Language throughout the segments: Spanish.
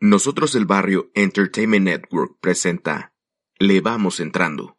Nosotros el Barrio Entertainment Network presenta Le Vamos Entrando.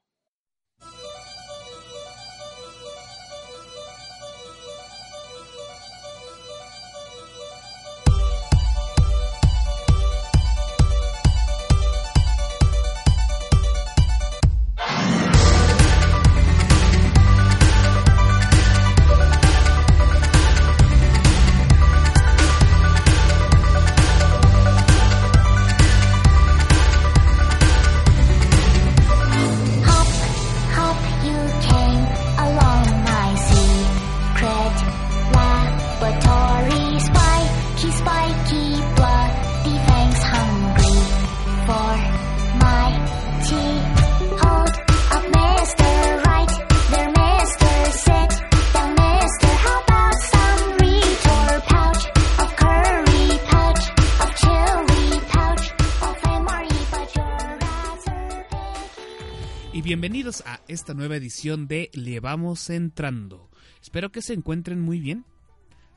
Nueva edición de Le Vamos Entrando. Espero que se encuentren muy bien.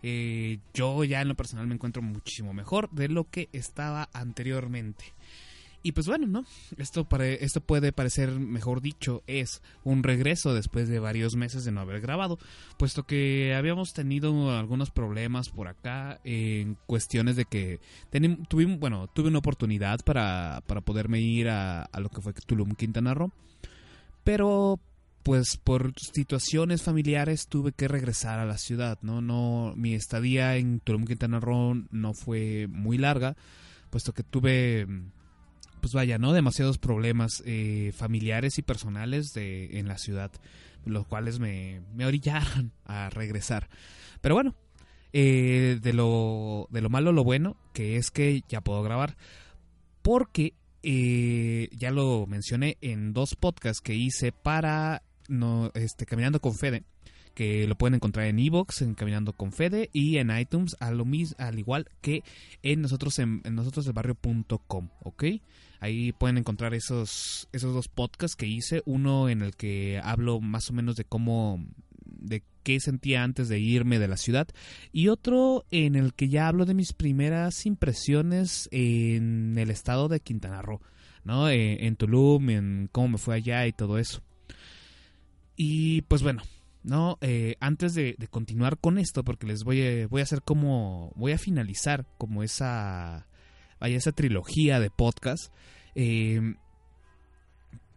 Eh, yo ya en lo personal me encuentro muchísimo mejor de lo que estaba anteriormente. Y pues bueno, ¿no? Esto, pare- esto puede parecer, mejor dicho, es un regreso después de varios meses de no haber grabado, puesto que habíamos tenido algunos problemas por acá en cuestiones de que tuvimos, bueno, tuve una oportunidad para, para poderme ir a, a lo que fue Tulum, Quintana Roo, pero pues por situaciones familiares tuve que regresar a la ciudad, ¿no? No, mi estadía en Tulum, Quintana Roo no fue muy larga, puesto que tuve, pues vaya, ¿no? Demasiados problemas eh, familiares y personales de, en la ciudad, los cuales me, me orillaron a regresar. Pero bueno, eh, de, lo, de lo malo lo bueno, que es que ya puedo grabar, porque eh, ya lo mencioné en dos podcasts que hice para no, este, Caminando con Fede, que lo pueden encontrar en Evox, en Caminando con Fede y en iTunes, a lo mis- al igual que en nosotros en, en nosotros ¿ok? Ahí pueden encontrar esos, esos dos podcasts que hice, uno en el que hablo más o menos de cómo, de qué sentía antes de irme de la ciudad y otro en el que ya hablo de mis primeras impresiones en el estado de Quintana Roo, ¿no? Eh, en Tulum, en cómo me fue allá y todo eso. Y pues bueno, no, Eh, antes de, continuar con esto, porque les voy a, voy a hacer como, voy a finalizar como esa, vaya, esa trilogía de podcast. eh,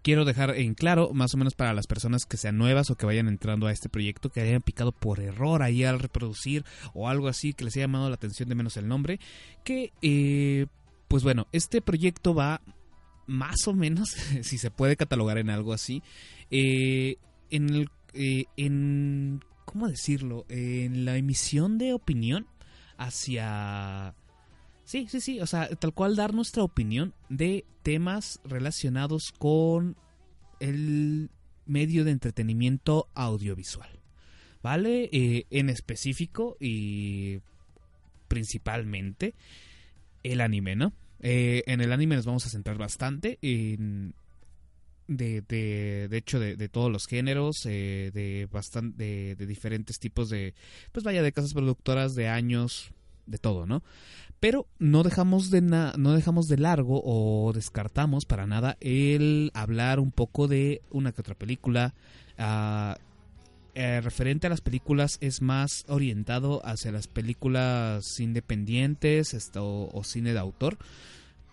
quiero dejar en claro, más o menos para las personas que sean nuevas o que vayan entrando a este proyecto, que hayan picado por error ahí al reproducir o algo así, que les haya llamado la atención de menos el nombre, que, eh, pues bueno, este proyecto va más o menos, si se puede catalogar en algo así, eh, en el, eh, en, ¿cómo decirlo? En la emisión de opinión hacia... Sí, sí, sí, o sea, tal cual dar nuestra opinión de temas relacionados con el medio de entretenimiento audiovisual. ¿Vale? Eh, en específico y principalmente el anime, ¿no? Eh, en el anime nos vamos a centrar bastante en de, de, de hecho de, todos los géneros eh, de bastante de, de diferentes tipos de pues vaya de casas productoras de años de todo no pero no dejamos de na- no dejamos de largo o descartamos para nada el hablar un poco de una que otra película. Ah, eh, referente a las películas es más orientado hacia las películas independientes esto, o cine de autor.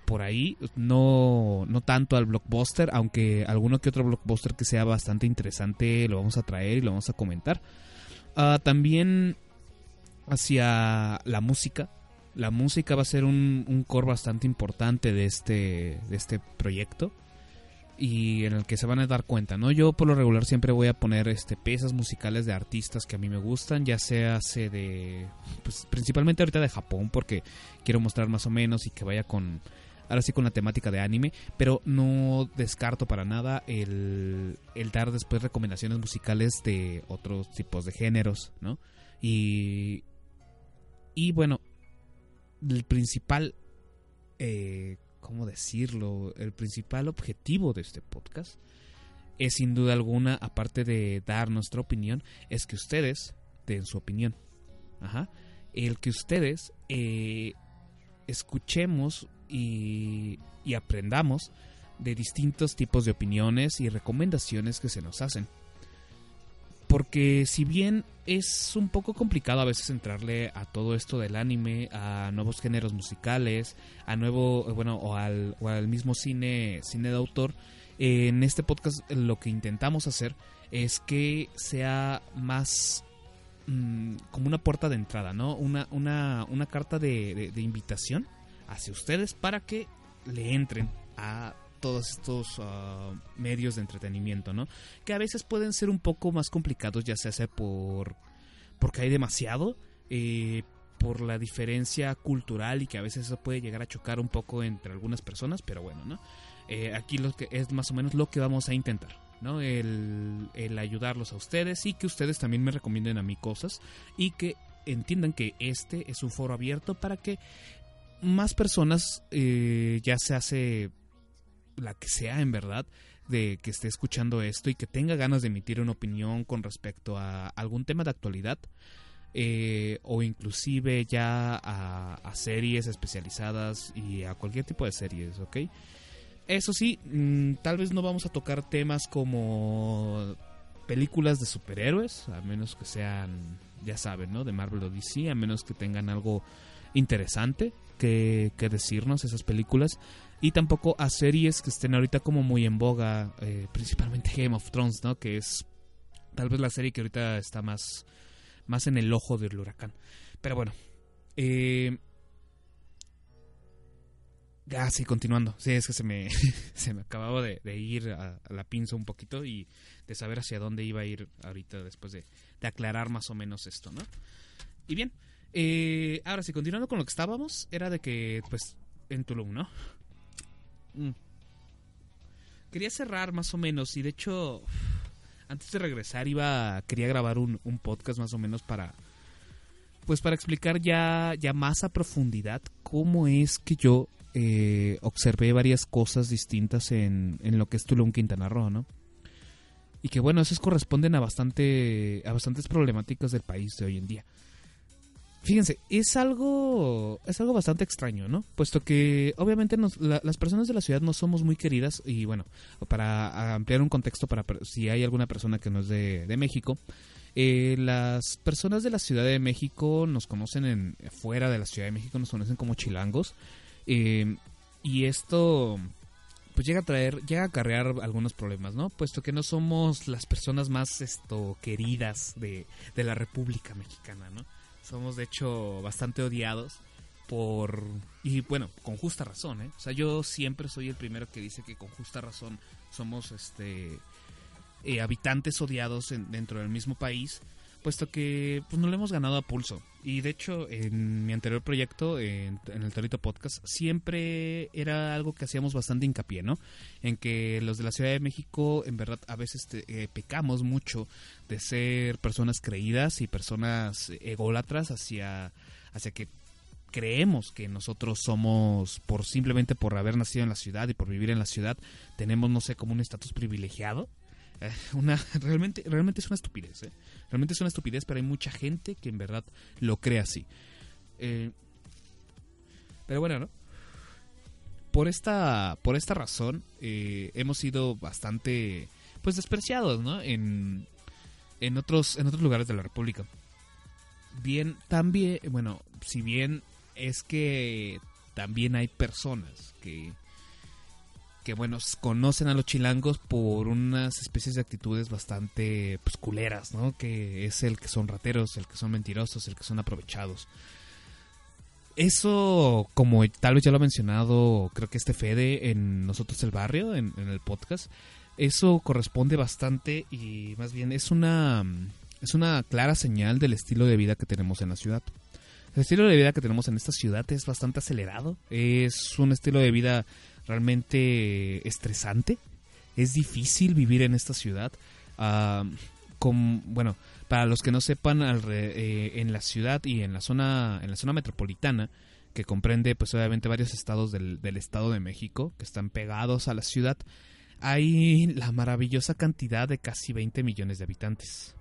Por ahí, no, no tanto al blockbuster, aunque alguno que otro blockbuster que sea bastante interesante lo vamos a traer y lo vamos a comentar. Ah, también hacia la música. La música va a ser un, un core bastante importante de este, de este proyecto y en el que se van a dar cuenta, ¿no? Yo por lo regular siempre voy a poner este piezas musicales de artistas que a mí me gustan, ya sea se de pues principalmente ahorita de Japón porque quiero mostrar más o menos y que vaya con ahora sí con la temática de anime, pero no descarto para nada el, el dar después recomendaciones musicales de otros tipos de géneros, ¿no? Y y bueno, el principal eh, ¿cómo decirlo? El principal objetivo de este podcast es sin duda alguna, aparte de dar nuestra opinión, es que ustedes den su opinión. Ajá. El que ustedes eh, escuchemos y, y aprendamos de distintos tipos de opiniones y recomendaciones que se nos hacen. Porque si bien es un poco complicado a veces entrarle a todo esto del anime, a nuevos géneros musicales, a nuevo, bueno, o al, o al mismo cine, cine de autor, en este podcast lo que intentamos hacer es que sea más mm, como una puerta de entrada, ¿no? Una, una, una carta de invitación hacia ustedes para que le entren a todos estos ah, medios de entretenimiento, ¿no? Que a veces pueden ser un poco más complicados, ya sea por porque hay demasiado, eh, por la diferencia cultural y que a veces eso puede llegar a chocar un poco entre algunas personas, pero bueno, ¿no? Eh, aquí lo que es más o menos lo que vamos a intentar, ¿no? El, el ayudarlos a ustedes y que ustedes también me recomienden a mí cosas y que entiendan que este es un foro abierto para que más personas, eh, ya se hace la que sea en verdad, de que esté escuchando esto y que tenga ganas de emitir una opinión con respecto a algún tema de actualidad eh, o inclusive ya a, series especializadas y a cualquier tipo de series, ¿ok? Eso sí, mm, tal vez no vamos a tocar temas como películas de superhéroes, a menos que sean, ya saben, ¿no? De Marvel o DC, a menos que tengan algo interesante que decirnos esas películas. Y tampoco a series que estén ahorita como muy en boga, eh, principalmente Game of Thrones, ¿no? Que es tal vez la serie que ahorita está más, más en el ojo del huracán. Pero bueno, eh, Ah, sí, continuando. Sí, es que se me, se me acababa de, ir a, a la pinza un poquito y de saber hacia dónde iba a ir ahorita después de, de aclarar más o menos esto, ¿no? Y bien, eh, ahora sí, continuando con lo que estábamos, era de que, pues, en Tulum, ¿no? Mm. Quería cerrar más o menos y de hecho, antes de regresar iba, quería grabar un, un podcast más o menos para, pues para explicar ya, ya más a profundidad cómo es que yo eh, observé varias cosas distintas en, en lo que es Tulum Quintana Roo, ¿no? Y que bueno, esas corresponden a bastante a bastantes problemáticas del país de hoy en día. Fíjense, es algo es algo bastante extraño, ¿no? Puesto que obviamente nos- la- las personas de la ciudad no somos muy queridas y bueno, para ampliar un contexto para si hay alguna persona que no es de, de México, eh, las personas de la Ciudad de México nos conocen en fuera de la Ciudad de México nos conocen como chilangos eh, y esto pues llega a traer, llega a acarrear algunos problemas, ¿no? Puesto que no somos las personas más esto queridas de, de la República Mexicana, ¿no? Somos de hecho bastante odiados por y bueno, con justa razón, ¿eh? O sea, yo siempre soy el primero que dice que con justa razón somos este eh, habitantes odiados en- dentro del mismo país, puesto que pues no lo hemos ganado a pulso. Y de hecho, en mi anterior proyecto, en, el Torito Podcast, siempre era algo que hacíamos bastante hincapié, ¿no? En que los de la Ciudad de México, en verdad, a veces te- eh, pecamos mucho de ser personas creídas y personas ególatras hacia, hacia que creemos que nosotros somos por simplemente por haber nacido en la ciudad y por vivir en la ciudad tenemos no sé como un estatus privilegiado una realmente realmente es una estupidez ¿eh? realmente es una estupidez pero hay mucha gente que en verdad lo cree así. Eh, pero bueno no por esta por esta razón eh, hemos sido bastante pues despreciados no en en otros en otros lugares de la república. Bien también bueno si bien es que también hay personas que que bueno conocen a los chilangos por unas especies de actitudes bastante pues culeras no que es el que son rateros el que son mentirosos el que son aprovechados. Eso como tal vez ya lo ha mencionado creo que este Fede en nosotros el barrio en, en el podcast eso corresponde bastante y más bien es una es una clara señal del estilo de vida que tenemos en la ciudad el estilo de vida que tenemos en esta ciudad es bastante acelerado. Es un estilo de vida realmente estresante. Es difícil vivir en esta ciudad. Ah, con, bueno, para los que no sepan, alre- eh, en la ciudad y en la zona, en la zona metropolitana, que comprende, pues obviamente varios estados del Estado de México que están pegados a la ciudad, hay la maravillosa cantidad de casi 20 millones de habitantes.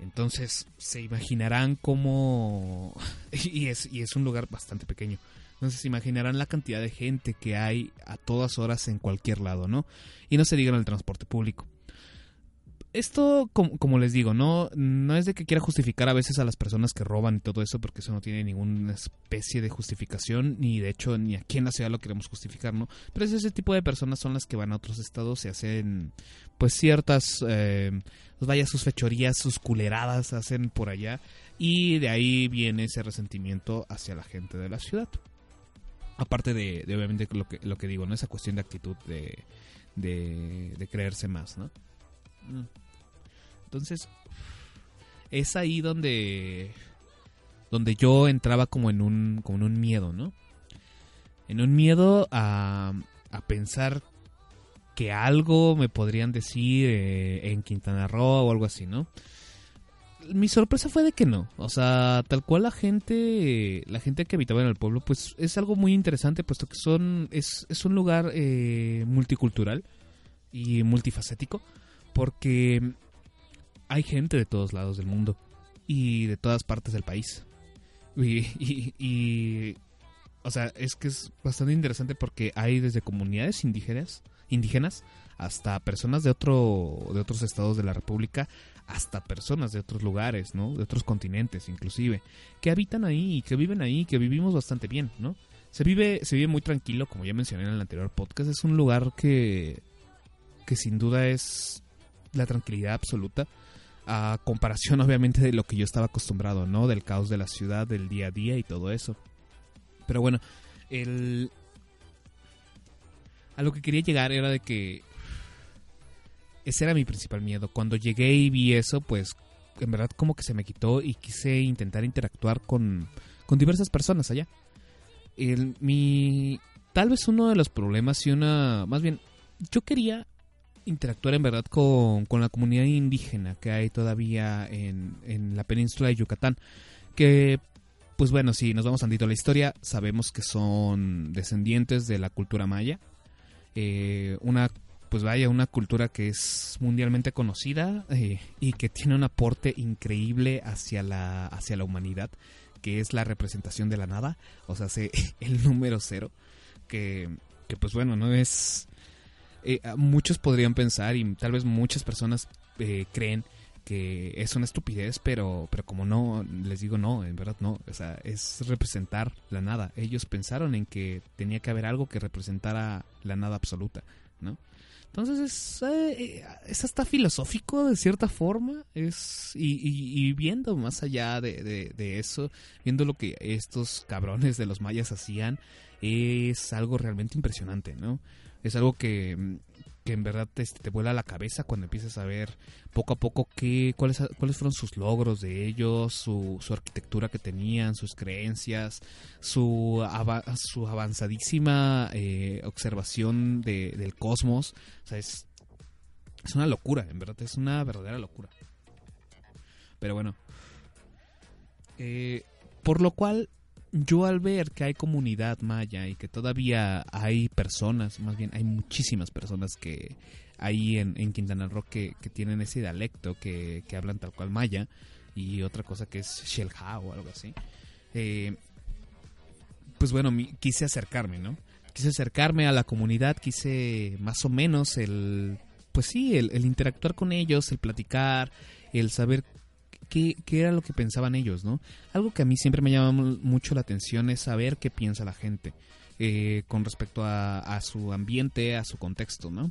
Entonces se imaginarán cómo... Y es, y es un lugar bastante pequeño. Entonces se imaginarán la cantidad de gente que hay a todas horas en cualquier lado, ¿no? Y no se diga en el transporte público. Esto, como, les digo, no, no es de que quiera justificar a veces a las personas que roban y todo eso, porque eso no tiene ninguna especie de justificación, ni de hecho ni aquí en la ciudad lo queremos justificar, ¿no? Pero es ese tipo de personas son las que van a otros estados y hacen, pues, ciertas, eh, pues vaya, sus fechorías, sus culeradas hacen por allá, y de ahí viene ese resentimiento hacia la gente de la ciudad. Aparte de, de obviamente lo que, lo que digo, ¿no? Esa cuestión de actitud de, de, de creerse más, ¿no? Mm. Entonces, es ahí donde donde yo entraba como en un como en un miedo, ¿no? En un miedo a, a pensar que algo me podrían decir eh, en Quintana Roo o algo así, ¿no? Mi sorpresa fue de que no, o sea, tal cual la gente, la gente que habitaba en el pueblo, pues es algo muy interesante, puesto que son, es, es un lugar eh, multicultural y multifacético, porque hay gente de todos lados del mundo y de todas partes del país. Y, y- y, o sea, es que es bastante interesante porque hay desde comunidades indígenas, indígenas hasta personas de otro de otros estados de la República, hasta personas de otros lugares, ¿no? De otros continentes inclusive, que habitan ahí, que viven ahí, que vivimos bastante bien, ¿no? Se vive se vive muy tranquilo, como ya mencioné en el anterior podcast, es un lugar que que sin duda es la tranquilidad absoluta a comparación obviamente de lo que yo estaba acostumbrado, ¿no? Del caos de la ciudad, del día a día y todo eso. Pero bueno, el... A lo que quería llegar era de que... Ese era mi principal miedo. Cuando llegué y vi eso, pues en verdad como que se me quitó y quise intentar interactuar con, con diversas personas allá. Mi... Tal vez uno de los problemas y una... Más bien, yo quería interactuar en verdad con, con la comunidad indígena que hay todavía en, en la península de Yucatán. Que, pues bueno, si nos vamos tantito a la historia, sabemos que son descendientes de la cultura maya. Eh, una, pues vaya, una cultura que es mundialmente conocida eh, y que tiene un aporte increíble hacia la, hacia la humanidad, que es la representación de la nada, o sea, se- el número cero, que, que pues bueno, no es eh, muchos podrían pensar y tal vez muchas personas eh, creen que es una estupidez, pero, pero como no, les digo no, en verdad no, es representar la nada. Ellos pensaron en que tenía que haber algo que representara la nada absoluta, ¿no? Entonces es, eh, es hasta filosófico de cierta forma, es y, viendo más allá de, de- eso, viendo lo que estos cabrones de los mayas hacían, es algo realmente impresionante, ¿no? es algo que, que en verdad te, te vuela la cabeza cuando empiezas a ver poco a poco qué, cuáles, cuáles fueron sus logros de ellos, su, su arquitectura que tenían, sus creencias, su, su avanzadísima eh, observación de- del cosmos. O sea, es, es una locura, en verdad, es una verdadera locura. Pero bueno. Eh, por lo cual, yo al ver que hay comunidad maya y que todavía hay personas, más bien hay muchísimas personas que ahí en, en Quintana Roo que, que tienen ese dialecto, que, que hablan tal cual maya, y otra cosa que es Shelha o algo así, eh, pues bueno, quise acercarme, ¿no? Quise acercarme a la comunidad, quise más o menos el, pues sí, el interactuar con ellos, el platicar, el saber qué, era lo que pensaban ellos, ¿no? Algo que a mí siempre me llama mu- mucho la atención es saber qué piensa la gente eh, con respecto a, su ambiente, a su contexto, ¿no?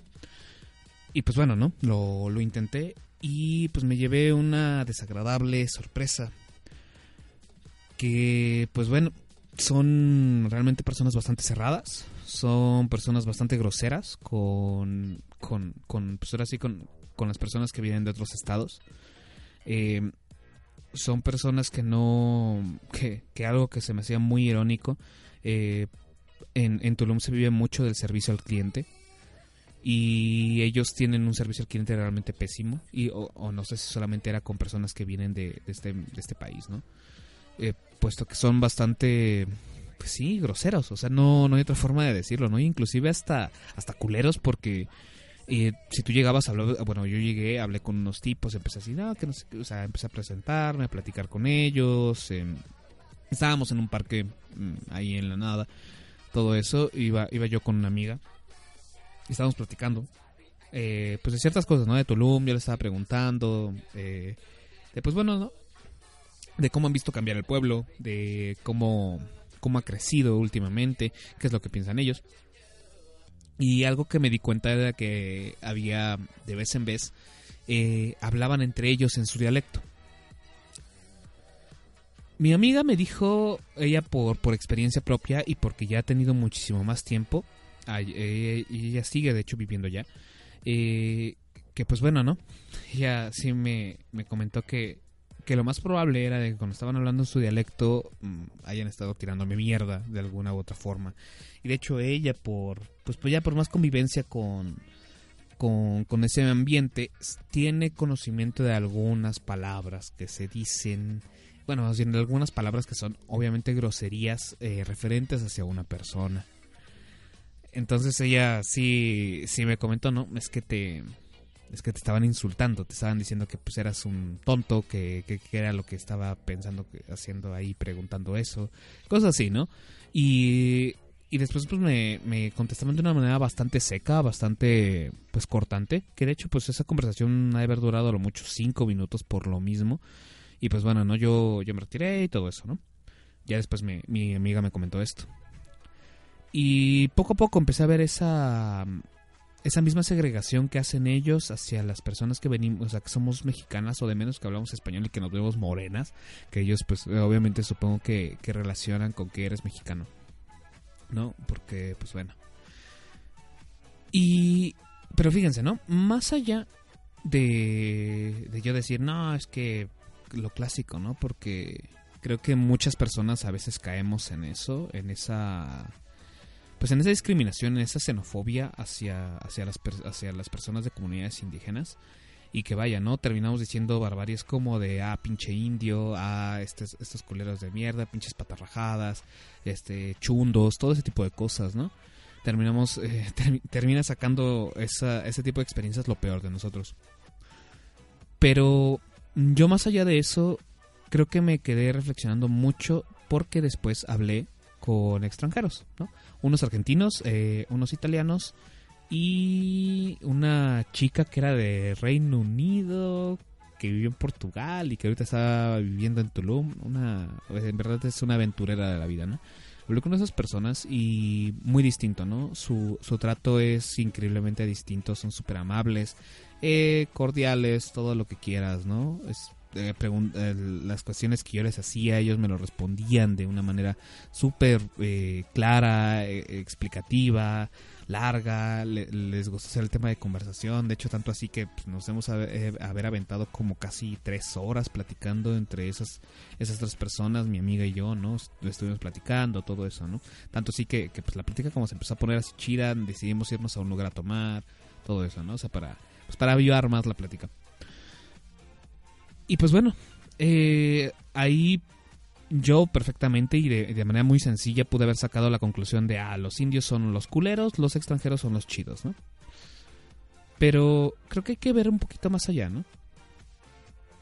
Y pues bueno, ¿no? Lo, lo intenté y pues me llevé una desagradable sorpresa. Que pues bueno, son realmente personas bastante cerradas, son personas bastante groseras con, con, con pues ahora sí, con, con las personas que vienen de otros estados. Eh, son personas que no. que, que algo que se me hacía muy irónico. eh, en, en Tulum se vive mucho del servicio al cliente. Y ellos tienen un servicio al cliente realmente pésimo. Y, o, no sé si solamente era con personas que vienen de, de este, de este país, ¿no? Eh, puesto que son bastante. Pues sí, groseros. O sea, no, no hay otra forma de decirlo, ¿no? Inclusive hasta, hasta culeros porque. Eh, si tú llegabas a hablar, bueno, yo llegué, hablé con unos tipos, empecé así, no, que no sé o sea, empecé a presentarme, a platicar con ellos, em, Estábamos en un parque mm, ahí en la nada, todo eso, iba, iba yo con una amiga, y estábamos platicando, eh, pues de ciertas cosas, ¿no? De Tulum, yo le estaba preguntando, eh, de pues bueno, ¿no? De cómo han visto cambiar el pueblo, de cómo, cómo ha crecido últimamente, qué es lo que piensan ellos. Y algo que me di cuenta era que había, de vez en vez, eh, hablaban entre ellos en su dialecto. Mi amiga me dijo, ella por, por experiencia propia y porque ya ha tenido muchísimo más tiempo, ay, eh, y ella sigue de hecho viviendo ya, eh, que pues bueno, ¿no? Ella sí me, me comentó que, que lo más probable era de que cuando estaban hablando en su dialecto mm, hayan estado tirándome mierda de alguna u otra forma. Y de hecho ella por, pues, pues ya por más convivencia con, con, con ese ambiente, tiene conocimiento de algunas palabras que se dicen, bueno, más bien de algunas palabras que son obviamente groserías eh, referentes hacia una persona. Entonces ella sí, sí me comentó, ¿no? Es que te, es que te estaban insultando, te estaban diciendo que pues eras un tonto, que, que, que era lo que estaba pensando, haciendo ahí, preguntando eso, cosas así, ¿no? Y, y después pues me, me contestaban de una manera bastante seca, bastante pues cortante, que de hecho pues esa conversación ha de haber durado a lo mucho cinco minutos por lo mismo. Y pues bueno, ¿no? Yo, yo me retiré y todo eso, ¿no? Ya después me- mi amiga me comentó esto. Y poco a poco empecé a ver esa, esa misma segregación que hacen ellos hacia las personas que venimos, o sea, que somos mexicanas o de menos que hablamos español y que nos vemos morenas, que ellos pues obviamente supongo que, que relacionan con que eres mexicano, ¿no? Porque pues bueno. Y, pero fíjense, ¿no? Más allá de, de yo decir, no, es que lo clásico, ¿no? Porque creo que muchas personas a veces caemos en eso, en esa pues en esa discriminación, en esa xenofobia hacia, hacia, las, hacia las personas de comunidades indígenas. Y que vaya, ¿no? Terminamos diciendo barbaries como de, ah, pinche indio, ah, estos, estos culeros de mierda, pinches patarrajadas, este, chundos, todo ese tipo de cosas, ¿no? Terminamos, eh, termi- termina sacando esa, ese tipo de experiencias lo peor de nosotros. Pero yo más allá de eso, creo que me quedé reflexionando mucho porque después hablé con extranjeros, ¿no? Unos argentinos, eh, unos italianos y una chica que era de Reino Unido, que vivió en Portugal y que ahorita está viviendo en Tulum. Una, en verdad es una aventurera de la vida, ¿no? Hablé con esas personas y muy distinto, ¿no? Su, su trato es increíblemente distinto, son súper amables, eh, cordiales, todo lo que quieras, ¿no? Es, eh, eh, las cuestiones que yo les hacía, ellos me lo respondían de una manera súper eh, clara, eh, explicativa, larga, le- les gustó hacer el tema de conversación, de hecho tanto así que pues, nos hemos haber, eh, haber aventado como casi tres horas platicando entre esas, esas tres personas, mi amiga y yo, ¿no? Est- Estuvimos platicando, todo eso, ¿no? Tanto así que, que pues la plática como se empezó a poner así chida, decidimos irnos a un lugar a tomar, todo eso, ¿no? O sea, para, pues para avivar más la plática. Y pues bueno, eh, ahí yo perfectamente y de, manera muy sencilla pude haber sacado la conclusión de, ah, los indios son los culeros, los extranjeros son los chidos, ¿no? Pero creo que hay que ver un poquito más allá, ¿no?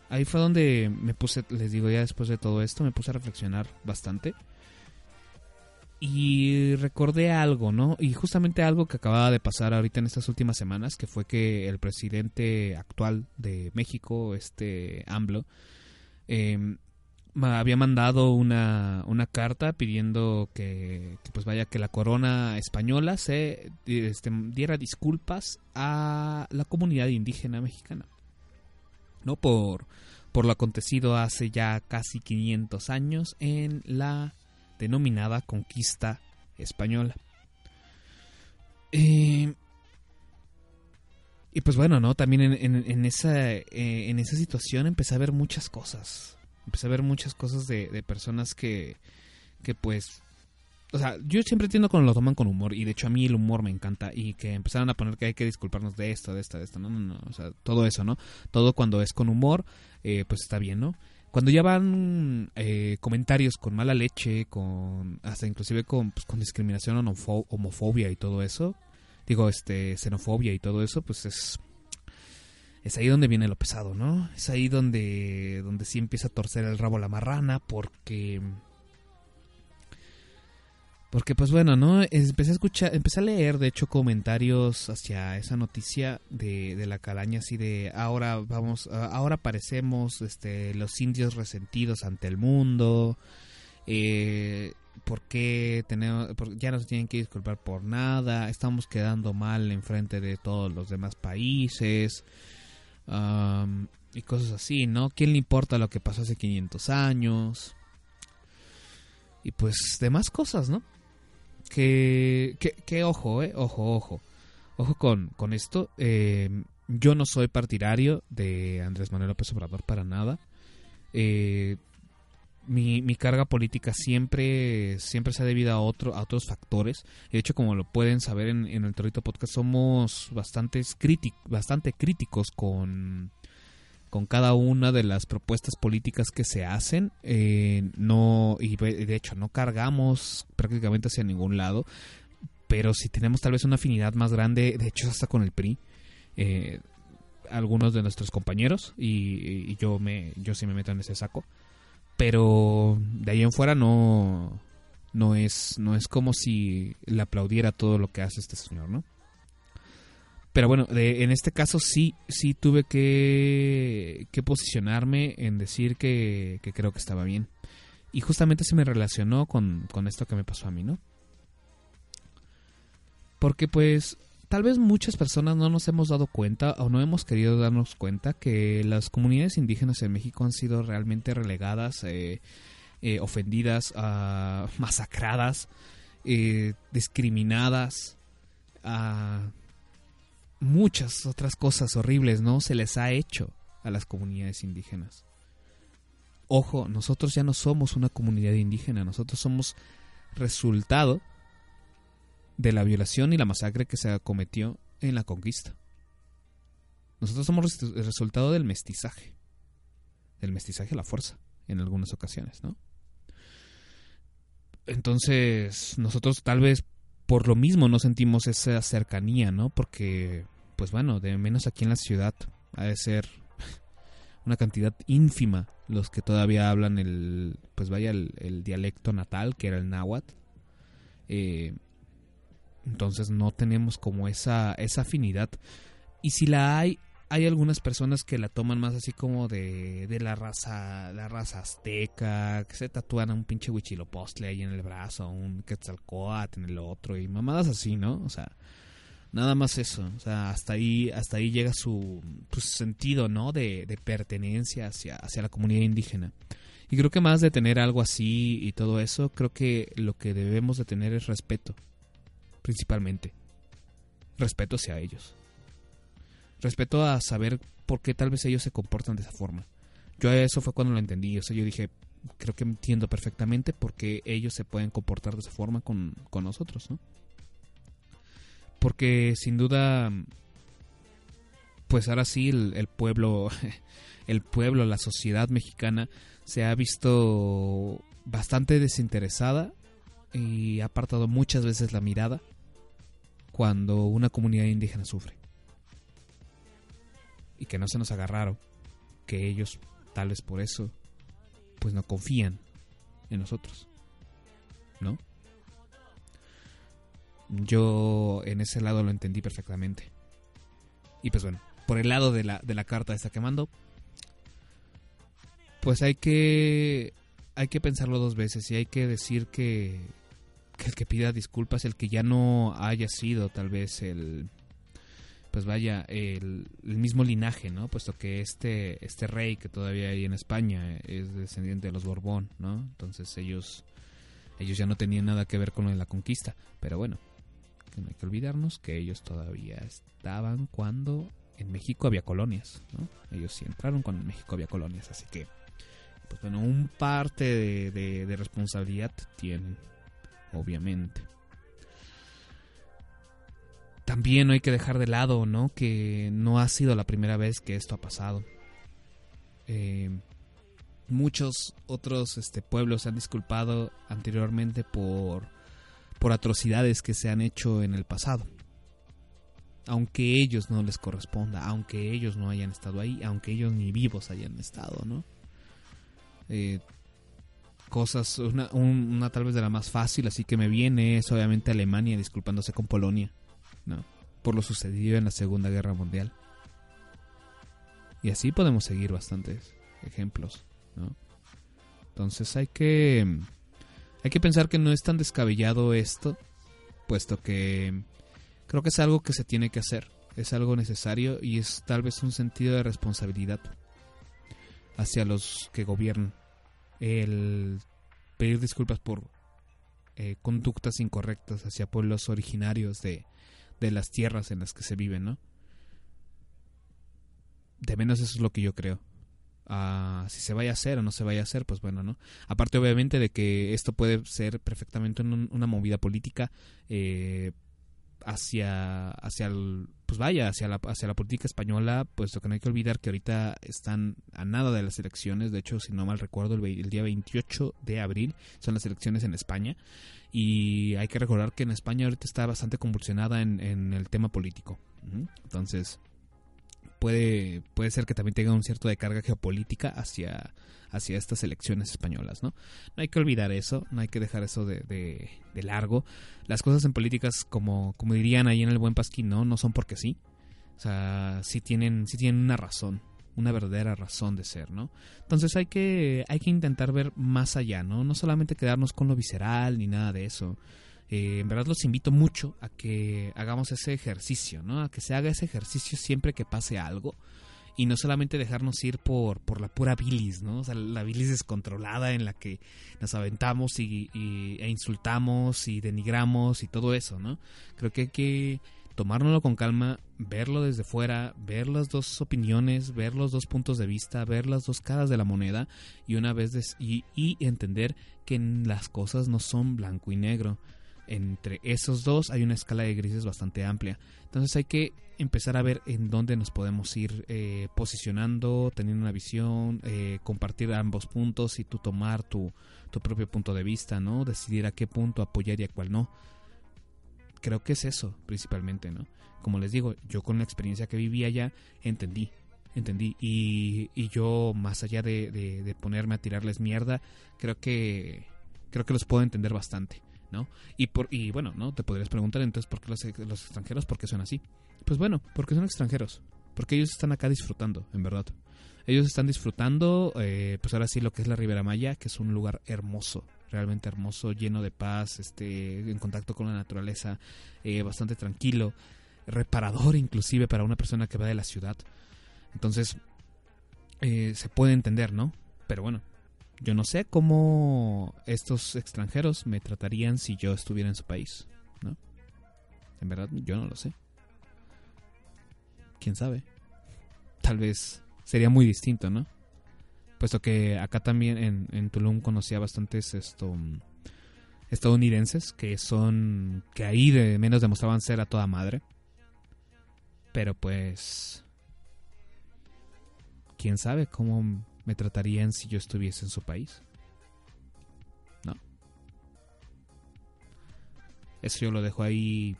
Ahí fue donde me puse, les digo ya después de todo esto, me puse a reflexionar bastante. Y recordé algo, ¿no? Y justamente algo que acababa de pasar ahorita en estas últimas semanas, que fue que el presidente actual de México, este AMLO, eh, había mandado una, una carta pidiendo que, pues vaya que la corona española se este, diera disculpas a la comunidad indígena mexicana no por por lo acontecido hace ya casi 500 años en la denominada conquista española Eh, y pues bueno, ¿no? También en, en- en esa, eh, en esa situación empecé a ver muchas cosas. Empecé a ver muchas cosas de, de personas que, que pues... O sea, yo siempre entiendo cuando lo toman con humor y de hecho a mí el humor me encanta y que empezaron a poner que hay que disculparnos de esto, de esto, de esto. No, no, no. O sea, todo eso, ¿no? Todo cuando es con humor, eh, pues está bien, ¿no? Cuando ya van eh, comentarios con mala leche, con hasta inclusive con, pues, con discriminación, homofo- homofobia y todo eso, digo, este, xenofobia y todo eso, pues es es ahí donde viene lo pesado, ¿no? Es ahí donde donde sí empieza a torcer el rabo la marrana porque Porque pues bueno, ¿no? Empecé a escuchar, empecé a leer de hecho comentarios hacia esa noticia de, de la calaña así de ahora vamos, ah, ahora parecemos este, los indios resentidos ante el mundo, eh, ¿por qué tenemos, ya nos tienen que disculpar por nada, estamos quedando mal en frente de todos los demás países, am, y cosas así, ¿no? ¿Quién le importa lo que pasó hace 500 años? Y pues demás cosas, ¿no? Que, que, ojo, eh, ojo, ojo. Ojo con, con esto. eh, yo no soy partidario de Andrés Manuel López Obrador para nada. Eh, mi, mi carga política siempre, siempre se ha debido a, otro, a otros factores. De hecho, como lo pueden saber en, en el Torito Podcast, somos bastantes bastante críticos con, con cada una de las propuestas políticas que se hacen. Eh, no, y de de hecho, no cargamos prácticamente hacia ningún lado. Pero si tenemos tal vez una afinidad más grande, de hecho, hasta con el PRI. eh, algunos de nuestros compañeros y, y yo me yo sí me meto en ese saco pero de ahí en fuera no no es no es como si le aplaudiera todo lo que hace este señor no pero bueno de- en este caso sí sí tuve que que posicionarme en decir que, que creo que estaba bien. Y justamente se me relacionó con, con esto que me pasó a mí no porque pues tal vez muchas personas no nos hemos dado cuenta o no hemos querido darnos cuenta que las comunidades indígenas en México han sido realmente relegadas, eh, eh, ofendidas, ah, masacradas, eh, discriminadas, ah, muchas otras cosas horribles, ¿no? Se les ha hecho a las comunidades indígenas. Ojo, nosotros ya no somos una comunidad indígena, nosotros somos resultado de la violación y la masacre que se cometió en la conquista. Nosotros somos el resultado del mestizaje. Del mestizaje a la fuerza, en algunas ocasiones, ¿no? Entonces, nosotros tal vez por lo mismo no sentimos esa cercanía, ¿no? Porque, pues bueno, de menos aquí en la ciudad ha de ser una cantidad ínfima los que todavía hablan el, pues vaya, el, el dialecto natal, que era el náhuatl. Eh, entonces no tenemos como esa, esa afinidad. Y si la hay, hay algunas personas que la toman más así como de, de la raza la raza azteca, que se tatúan a un pinche huichilopostle ahí en el brazo, un quetzalcoatl en el otro y mamadas así, ¿no? O sea, nada más eso. O sea, hasta ahí, hasta ahí llega su, pues, sentido, ¿no? De, de pertenencia hacia, hacia la comunidad indígena. Y creo que más de tener algo así y todo eso, creo que lo que debemos de tener es respeto principalmente. Respeto hacia ellos. Respeto a saber por qué tal vez ellos se comportan de esa forma. Yo eso fue cuando lo entendí. O sea, yo dije, creo que entiendo perfectamente por qué ellos se pueden comportar de esa forma con, con nosotros, ¿no? Porque sin duda, pues ahora sí el, el pueblo, el pueblo, la sociedad mexicana se ha visto bastante desinteresada y ha apartado muchas veces la mirada cuando una comunidad indígena sufre. Y que no se nos haga raro que ellos, tal vez por eso, pues no confían en nosotros. ¿No? Yo en ese lado lo entendí perfectamente. Y pues bueno, por el lado de la, de la carta esta que mando, pues hay que hay que pensarlo dos veces y hay que decir que, el que pida disculpas, el que ya no haya sido tal vez el pues vaya el, el mismo linaje, ¿no? Puesto que este este rey que todavía hay en España es descendiente de los Borbón, ¿no? Entonces ellos ellos ya no tenían nada que ver con lo de la conquista, pero bueno, no hay que olvidarnos que ellos todavía estaban cuando en México había colonias, ¿no? Ellos sí entraron cuando en México había colonias, así que pues bueno, un parte de responsabilidad tienen, obviamente. También hay que dejar de lado, ¿no? Que no ha sido la primera vez que esto ha pasado. Eh, muchos otros este, pueblos se han disculpado anteriormente por, por atrocidades que se han hecho en el pasado. Aunque ellos no les corresponda, aunque ellos no hayan estado ahí, aunque ellos ni vivos hayan estado, ¿no? Eh, cosas, una, un- una tal vez de la más fácil, así que me viene es obviamente Alemania disculpándose con Polonia, ¿no? Por lo sucedido en la Segunda Guerra Mundial. Y así podemos seguir bastantes ejemplos, ¿no? Entonces hay que hay que pensar que no es tan descabellado esto, puesto que creo que es algo que se tiene que hacer, es algo necesario y es tal vez un sentido de responsabilidad hacia los que gobiernan. El pedir disculpas por eh, conductas incorrectas hacia pueblos originarios de, de las tierras en las que se viven, ¿no? De menos eso es lo que yo creo. Ah, si se vaya a hacer o no se vaya a hacer, pues bueno, ¿no? Aparte obviamente de que esto puede ser perfectamente un- una movida política eh, hacia, hacia el, pues vaya, hacia la, hacia la política española, puesto que no hay que olvidar que ahorita están a nada de las elecciones, de hecho, si no mal recuerdo, el, día 28 de abril son las elecciones en España, y hay que recordar que en España ahorita está bastante convulsionada en, en el tema político. Entonces, puede, puede ser que también tenga un cierto de carga geopolítica hacia, hacia estas elecciones españolas, ¿no? No hay que olvidar eso, no hay que dejar eso de, de, largo. Las cosas en políticas, como, como dirían ahí en el Buen Pasquín, ¿no? No son porque sí. O sea, sí tienen, sí tienen una razón, una verdadera razón de ser, ¿no? Entonces hay que, hay que intentar ver más allá, ¿no? No solamente quedarnos con lo visceral ni nada de eso. Eh, en verdad los invito mucho a que hagamos ese ejercicio, ¿no? A que se haga ese ejercicio siempre que pase algo y no solamente dejarnos ir por, por la pura bilis, ¿no? O sea, la bilis descontrolada en la que nos aventamos y, e insultamos y denigramos y todo eso, ¿no? Creo que hay que tomárnoslo con calma, verlo desde fuera, ver las dos opiniones, ver los dos puntos de vista, ver las dos caras de la moneda y una vez des- y, entender que las cosas no son blanco y negro. Entre esos dos hay una escala de grises bastante amplia. Entonces hay que empezar a ver en dónde nos podemos ir eh, posicionando, teniendo una visión, eh, compartir ambos puntos y tú tomar tu, tu propio punto de vista, ¿no? Decidir a qué punto apoyar y a cuál no. Creo que es eso, principalmente, ¿no? Como les digo, yo con la experiencia que viví allá, entendí, entendí. Y, y yo, más allá de, de- de ponerme a tirarles mierda, creo que, creo que los puedo entender bastante, ¿no? Y, por, y bueno, ¿no? Te podrías preguntar entonces por qué los, extranjeros, por qué son así. Pues bueno, porque son extranjeros. Porque ellos están acá disfrutando, en verdad. Ellos están disfrutando, eh, pues ahora sí, lo que es la Ribera Maya, que es un lugar hermoso, realmente hermoso, lleno de paz, este, en contacto con la naturaleza, eh, bastante tranquilo, reparador inclusive para una persona que va de la ciudad. Entonces, eh, se puede entender, ¿no? Pero bueno, yo no sé cómo estos extranjeros me tratarían si yo estuviera en su país, ¿no? En verdad, yo no lo sé. ¿Quién sabe? Tal vez sería muy distinto, ¿no? Puesto que acá también en, Tulum conocía bastantes esto mm, estadounidenses que son que ahí de menos demostraban ser a toda madre. Pero pues quién sabe cómo me tratarían si yo estuviese en su país. ¿No? Eso yo lo dejo ahí.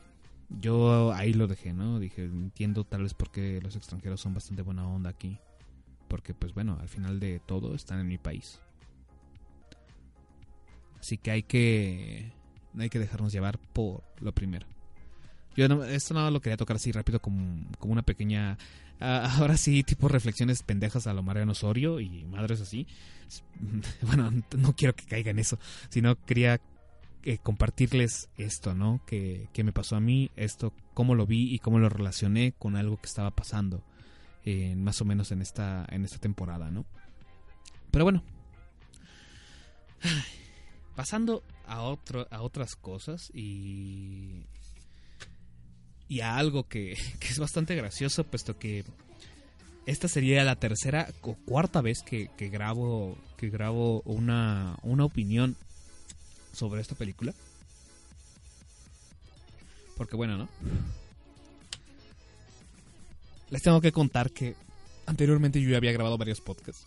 Yo ahí lo dejé, ¿no? Dije, entiendo tal vez por qué los extranjeros son bastante buena onda aquí. Porque, pues bueno, al final de todo están en mi país. Así que hay que. No hay que dejarnos llevar por lo primero. Yo no, esto no lo quería tocar así rápido como, como una pequeña. Ah, ahora sí, tipo reflexiones pendejas a lo Mariano Osorio y madres así. Bueno, no quiero que caiga en eso, sino quería eh, compartirles esto, ¿no? Que, que me pasó a mí, esto, cómo lo vi y cómo lo relacioné con algo que estaba pasando, eh, más o menos en esta, en esta temporada, ¿no? Pero bueno, pasando a, otro, a otras cosas y, y a algo que, que es bastante gracioso, puesto que esta sería la tercera o cuarta vez que, que grabo que grabo una, una opinión sobre esta película. Porque bueno, ¿no? Les tengo que contar que anteriormente yo ya había grabado varios podcasts.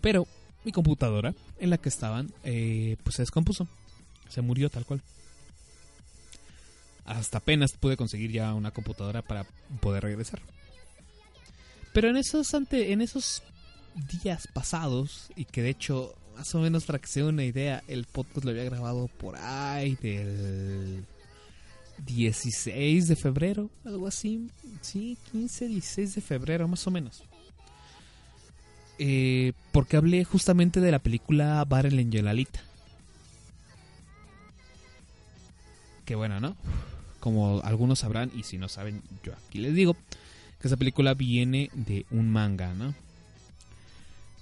Pero mi computadora en la que estaban, eh, pues se descompuso. Se murió tal cual. Hasta apenas pude conseguir ya una computadora para poder regresar. Pero en esos ante, en esos días pasados y que de hecho más o menos para que se una idea, el podcast lo había grabado por ahí del 16 de febrero, algo así. Sí, 15, 16 de febrero, más o menos. Eh, porque hablé justamente de la película Battle Angel Alita. Que bueno, ¿no? Como algunos sabrán, y si no saben, yo aquí les digo, que esa película viene de un manga, ¿no?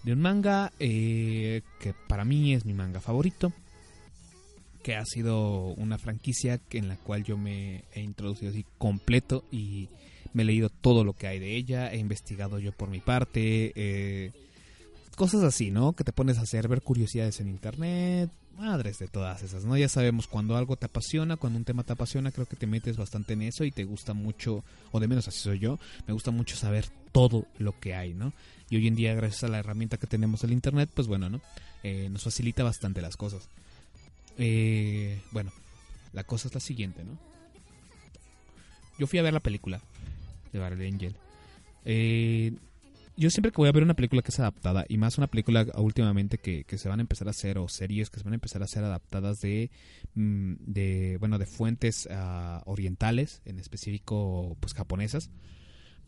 De un manga eh, que para mí es mi manga favorito, que ha sido una franquicia en la cual yo me he introducido así completo y me he leído todo lo que hay de ella, he investigado yo por mi parte, eh, cosas así, ¿no? Que te pones a hacer, ver curiosidades en internet, madres de todas esas, ¿no? Ya sabemos cuando algo te apasiona, cuando un tema te apasiona, creo que te metes bastante en eso y te gusta mucho, o de menos así soy yo, me gusta mucho saber todo lo que hay, ¿no? Y hoy en día, gracias a la herramienta que tenemos el internet, pues bueno, ¿no? Eh, nos facilita bastante las cosas. Eh, bueno, la cosa es la siguiente, ¿no? Yo fui a ver la película de Battle Angel. Eh, yo siempre que voy a ver una película que es adaptada, y más una película últimamente que, que se van a empezar a hacer, o series que se van a empezar a hacer adaptadas de, mm, de bueno, de fuentes ah, orientales, en específico, pues japonesas,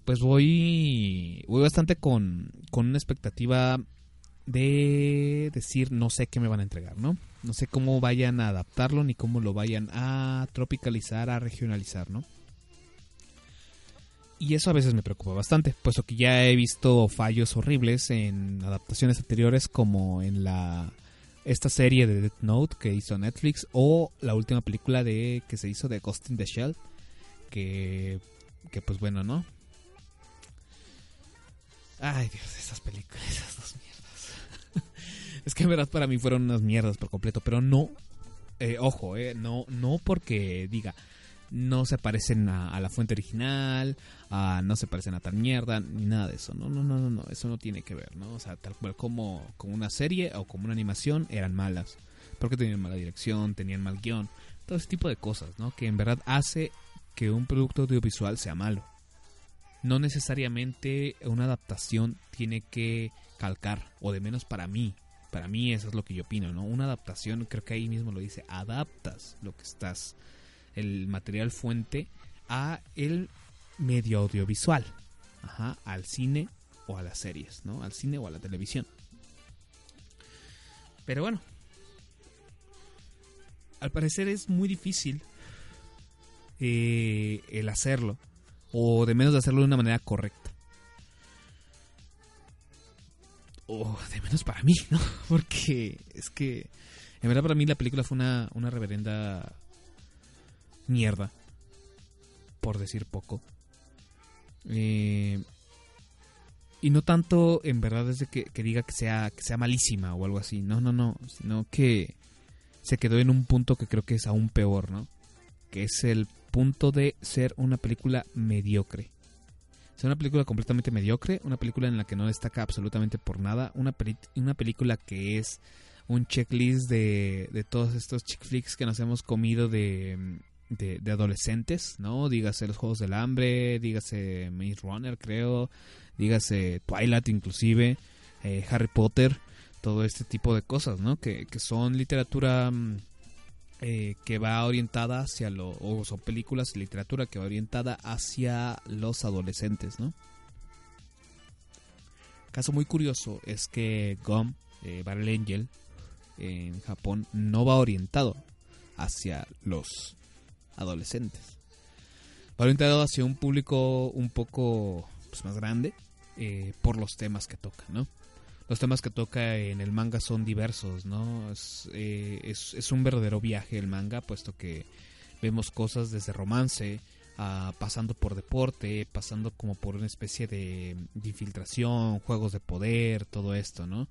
pues voy, voy bastante con, con una expectativa de decir no sé qué me van a entregar, ¿no? No sé cómo vayan a adaptarlo ni cómo lo vayan a tropicalizar, a regionalizar, ¿no? Y eso a veces me preocupa bastante, puesto que ya he visto fallos horribles en adaptaciones anteriores como en la esta serie de Death Note que hizo Netflix o la última película de que se hizo de Ghost in the Shell que que pues bueno, ¿no? Ay, Dios, esas películas, esas dos mierdas. es que en verdad para mí fueron unas mierdas por completo, pero no eh, ojo, eh, no no porque diga no se parecen a, la fuente original, no se parecen a tal mierda, ni nada de eso. No, no, no, no, no, eso no tiene que ver, ¿no? O sea, tal cual como, como una serie o como una animación eran malas. Porque tenían mala dirección, tenían mal guion, todo ese tipo de cosas, ¿no? Que en verdad hace que un producto audiovisual sea malo. No necesariamente una adaptación tiene que calcar, o de menos para mí. Para mí eso es lo que yo opino, ¿no? Una adaptación, creo que ahí mismo lo dice, adaptas lo que estás el material fuente a el medio audiovisual, Ajá, al cine o a las series, ¿no? Al cine o a la televisión. Pero bueno, al parecer es muy difícil eh, el hacerlo, o de menos de hacerlo de una manera correcta. O de menos para mí, ¿no? Porque es que, en verdad para mí la película fue una, una reverenda mierda. Por decir poco. Eh, y no tanto en verdad desde que, que, diga que sea, que sea malísima o algo así. No, no, no. Sino que se quedó en un punto que creo que es aún peor, ¿no? Que es el punto de ser una película mediocre. Ser una película completamente mediocre, una película en la que no destaca absolutamente por nada, una, una película que es un checklist de, de todos estos chick flicks que nos hemos comido de, de, adolescentes, ¿no? Dígase los Juegos del Hambre, dígase Maze Runner, creo, dígase Twilight inclusive, eh, Harry Potter, todo este tipo de cosas, ¿no? Que, que son literatura eh, que va orientada hacia lo, o son películas y literatura que va orientada hacia los adolescentes, ¿no? Caso muy curioso es que Gum, eh, Battle Angel, en Japón no va orientado hacia los adolescentes. Va orientado hacia un público un poco pues, más grande eh, por los temas que toca, ¿no? Los temas que toca en el manga son diversos, ¿no? Es, eh, es, un verdadero viaje el manga, puesto que vemos cosas desde romance, a, pasando por deporte, pasando como por una especie de infiltración, juegos de poder, todo esto, ¿no?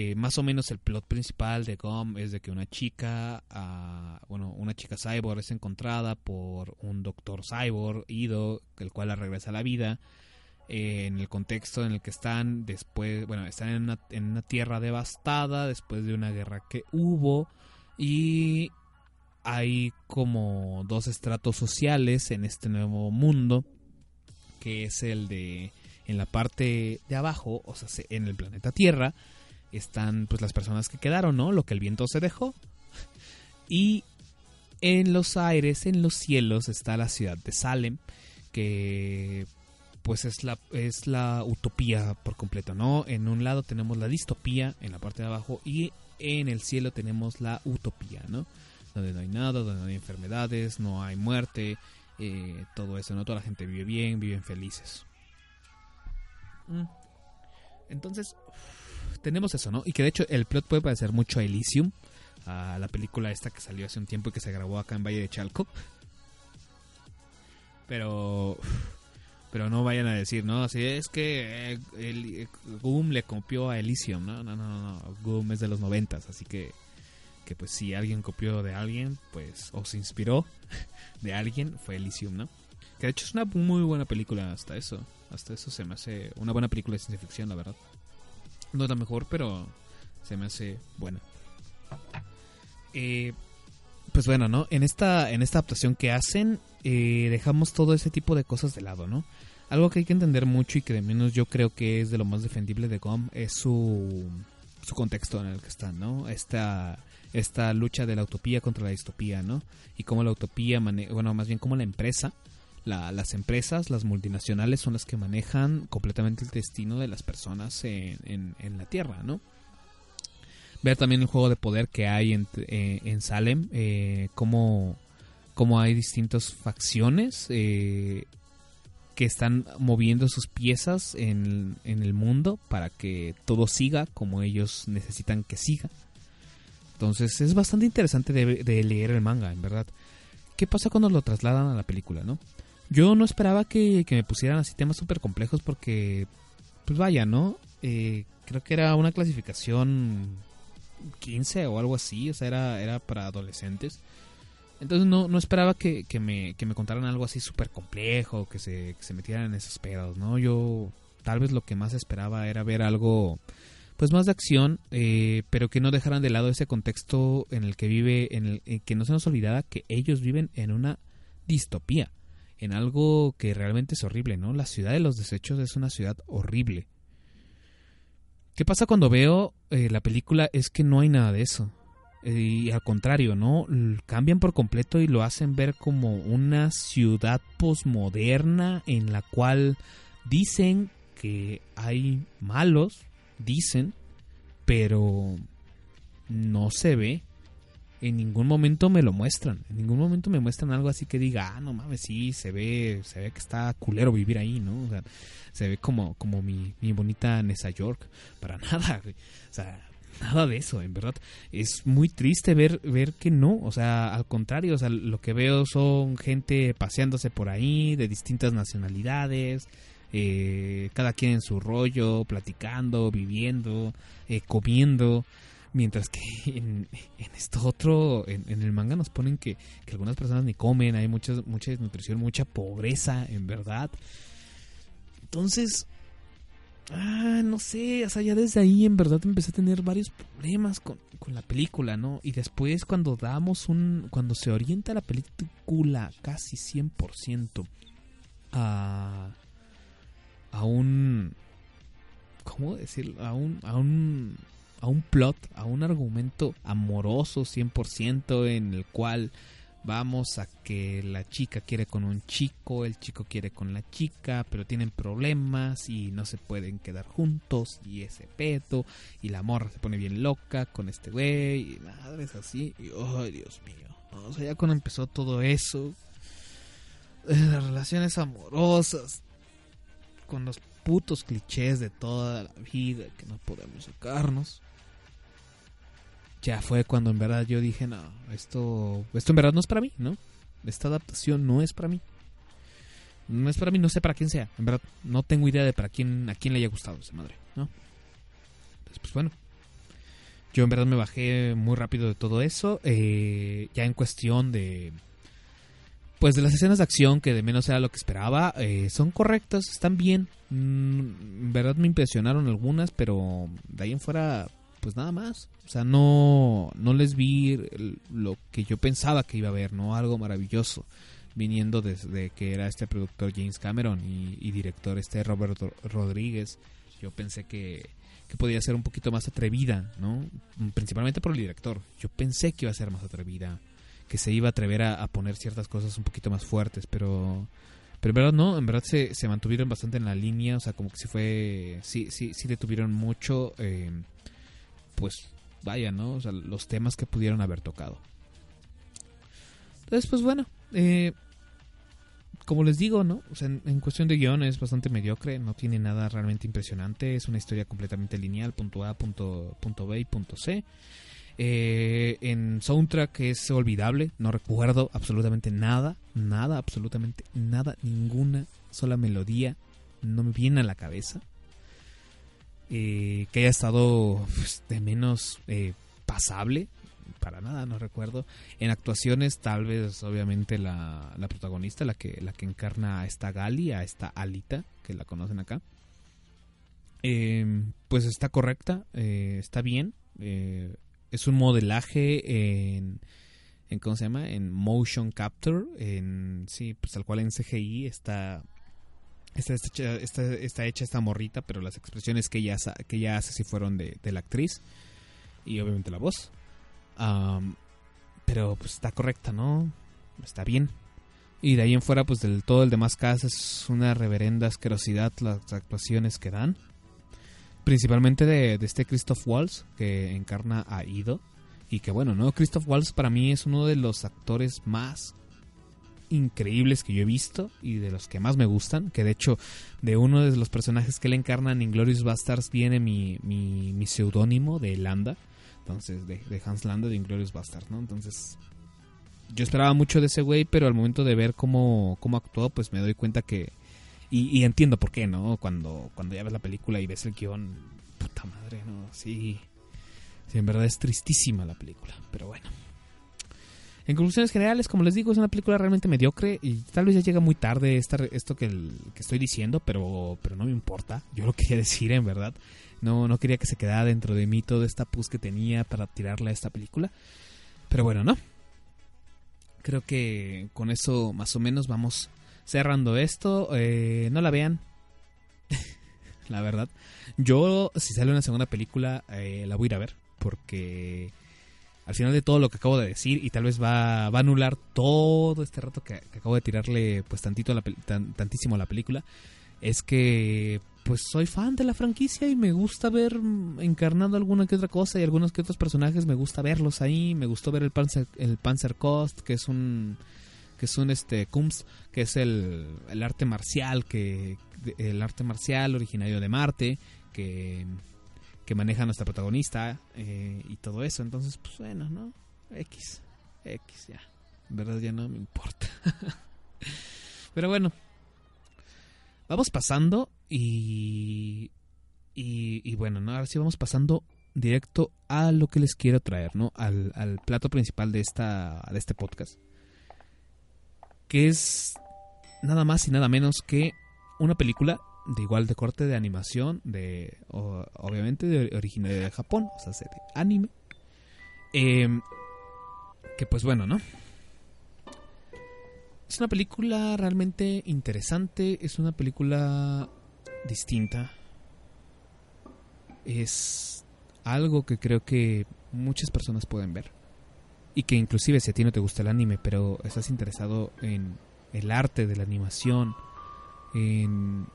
Eh, más o menos el plot principal de GOM es de que una chica, uh, bueno, una chica cyborg es encontrada por un doctor cyborg, Ido, el cual la regresa a la vida. Eh, en el contexto en el que están después, bueno, están en una, en una tierra devastada después de una guerra que hubo y hay como dos estratos sociales en este nuevo mundo que es el de en la parte de abajo, o sea, en el planeta Tierra, están pues las personas que quedaron, ¿no? Lo que el viento se dejó. Y en los aires, en los cielos, está la ciudad de Salem, que pues es la, es la utopía por completo, ¿no? En un lado tenemos la distopía en la parte de abajo y en el cielo tenemos la utopía, ¿no? Donde no hay nada, donde no hay enfermedades, no hay muerte, eh, todo eso, ¿no? Toda la gente vive bien, viven felices. Mm. Entonces, tenemos eso, ¿no? Y que de hecho el plot puede parecer mucho a Elysium, a la película esta que salió hace un tiempo y que se grabó acá en Valle de Chalco. Pero pero no vayan a decir, no, así es que eh, eh, Goom le copió a Elysium, no, no, no, no, Goom es de los noventas, así que que pues si alguien copió de alguien, pues o se inspiró de alguien fue Elysium, ¿no? Que de hecho es una muy buena película hasta eso, hasta eso se me hace una buena película de ciencia ficción, la verdad. No es la mejor, pero se me hace buena. Eh, pues bueno, ¿no? En esta, en esta adaptación que hacen, eh, dejamos todo ese tipo de cosas de lado, ¿no? Algo que hay que entender mucho y que de menos yo creo que es de lo más defendible de GOM es su, su contexto en el que están, ¿no? Esta, esta lucha de la utopía contra la distopía, ¿no? Y cómo la utopía, bueno, más bien cómo la empresa, la, las empresas, las multinacionales son las que manejan completamente el destino de las personas en, en, la Tierra, ¿no? ver también el juego de poder que hay en, eh, en Salem, eh, cómo, cómo, hay distintas facciones eh, que están moviendo sus piezas en, en, el mundo para que todo siga como ellos necesitan que siga. Entonces es bastante interesante de leer el manga, en verdad. ¿Qué pasa cuando lo trasladan a la película, no? Yo no esperaba que, que me pusieran así temas súper complejos porque, pues vaya, ¿no? creo que era una clasificación 15 o algo así, o sea, era, era para adolescentes. Entonces no, no esperaba que, que, me, que me contaran algo así súper complejo, que se, se metieran en esos pedos, ¿no? Yo tal vez lo que más esperaba era ver algo pues más de acción, eh, pero que no dejaran de lado ese contexto en el que vive, en el que no se nos olvidara que ellos viven en una distopía, en algo que realmente es horrible, ¿no? La ciudad de los desechos es una ciudad horrible. ¿Qué pasa cuando veo eh, la película? Es que no hay nada de eso. Y al contrario, ¿no? Cambian por completo y lo hacen ver como una ciudad posmoderna en la cual dicen que hay malos, dicen, pero no se ve. En ningún momento me lo muestran. En ningún momento me muestran algo así que diga, ah, no mames, sí, se ve, se ve que está culero vivir ahí, ¿no? O sea, se ve como, como mi, mi bonita Nessa York. Para nada, O sea, nada de eso, en verdad. Es muy triste ver, ver que no. O sea, al contrario, o sea, lo que veo son gente paseándose por ahí, de distintas nacionalidades. Eh, cada quien en su rollo, platicando, viviendo, eh, comiendo. Mientras que en, esto otro, en, en, el manga nos ponen que, que, algunas personas ni comen, hay mucha, mucha desnutrición, mucha pobreza, en verdad. Entonces, ah, no sé, o sea, ya desde ahí en verdad empecé a tener varios problemas con, con la película, ¿no? Y después cuando damos un, cuando se orienta la película casi 100% a, a un, ¿cómo decirlo? A un, a un, a un plot, a un argumento amoroso 100% en el cual vamos a que la chica quiere con un chico, el chico quiere con la chica, pero tienen problemas y no se pueden quedar juntos y ese pedo y la morra se pone bien loca con este güey y madres así y ay Dios mío, o sea, ya cuando empezó todo eso, eh, las relaciones amorosas con los putos clichés de toda la vida que no podemos sacarnos fue cuando en verdad yo dije, no, esto, esto en verdad no es para mí, ¿no? Esta adaptación no es para mí. No es para mí, no sé para quién sea. En verdad, no tengo idea de para quién, a quién le haya gustado esa madre, ¿no? Pues bueno. Yo en verdad me bajé muy rápido de todo eso. Eh, ya en cuestión de... Pues de las escenas de acción, que de menos era lo que esperaba, eh, son correctas, están bien. Mm, en verdad me impresionaron algunas, pero de ahí en fuera pues nada más. O sea, no, no les vi lo que yo pensaba que iba a ver, ¿no? Algo maravilloso. Viniendo desde que era este productor James Cameron y, director este Robert Rodríguez. Yo pensé que, que podía ser un poquito más atrevida, ¿no? Principalmente por el director. Yo pensé que iba a ser más atrevida, que se iba a atrever a, poner ciertas cosas un poquito más fuertes, pero pero en verdad no, en verdad se, se mantuvieron bastante en la línea, o sea, como que si fue, sí, sí, sí detuvieron mucho, eh, pues vaya, ¿no? O sea, los temas que pudieron haber tocado. Entonces, pues bueno, eh, como les digo, ¿no? O sea, en, cuestión de guion es bastante mediocre, no tiene nada realmente impresionante, es una historia completamente lineal, punto A, punto, punto B y punto C. Eh, en soundtrack es olvidable, no recuerdo absolutamente nada, nada, absolutamente nada, ninguna sola melodía no me viene a la cabeza. Eh, que haya estado pues, de menos eh, pasable, para nada, no recuerdo. En actuaciones, tal vez, obviamente, la, la protagonista, la que, la que encarna a esta Gali, a esta Alita, que la conocen acá. Eh, pues está correcta, eh, está bien. Eh, es un modelaje en, en ¿cómo se llama? En motion capture, en sí, pues tal cual en CGI está está, está, está, hecha esta morrita, pero las expresiones que ella, que ella hace sí fueron de, de la actriz y obviamente la voz. Pero pues está correcta, ¿no? Está bien. Y de ahí en fuera, pues del todo el demás cast es una reverenda asquerosidad las actuaciones que dan. Principalmente de, de este Christoph Waltz, que encarna a Ido. Y que bueno, ¿no? Christoph Waltz para mí es uno de los actores más increíbles que yo he visto y de los que más me gustan. Que de hecho, de uno de los personajes que él encarna en Inglorious Bastards viene mi, mi, mi seudónimo de Landa. Entonces, de, de Hans Landa de Inglorious Bastards, ¿no? Entonces, yo esperaba mucho de ese güey, pero al momento de ver cómo, cómo actuó, pues me doy cuenta que. Y, y entiendo por qué, ¿no? Cuando, cuando ya ves la película y ves el guion, puta madre, ¿no? Sí. Sí, en verdad es tristísima la película, pero bueno. En conclusiones generales, como les digo, es una película realmente mediocre y tal vez ya llega muy tarde esta, esto que, el- que estoy diciendo, pero, pero no me importa. Yo lo quería decir, en verdad. No, no quería que se quedara dentro de mí toda esta pus que tenía para tirarle a esta película. Pero bueno, ¿no? Creo que con eso más o menos vamos cerrando esto. Eh, no la vean. la verdad. Yo, si sale una segunda película, eh, la voy a ir a ver. Porque al final de todo lo que acabo de decir, y tal vez va, a anular todo este rato que, acabo de tirarle pues tantito a la, tantísimo a la película, es que pues soy fan de la franquicia y me gusta ver encarnando alguna que otra cosa y algunos que otros personajes. Me gusta verlos ahí, me gustó ver el Panzer, el Panzer Kost, que es un que es un este Kunst, que es el, el arte marcial que el arte marcial originario de Marte, que que maneja nuestra protagonista eh, y todo eso. Entonces, pues bueno, ¿no? X. X, ya. En verdad ya no me importa. Pero bueno. Vamos pasando y, y... Y bueno, ¿no? Ahora sí vamos pasando directo a lo que les quiero traer, ¿no? Al, al plato principal de, esta, de este podcast. Que es nada más y nada menos que una película de igual de corte de animación, de obviamente de originario de Japón, o sea, de anime. Em, que pues bueno, ¿no? Es una película realmente interesante, es una película distinta. Es algo que creo que muchas personas pueden ver. Y que inclusive si a ti no te gusta el anime, pero estás interesado en el arte de la animación, en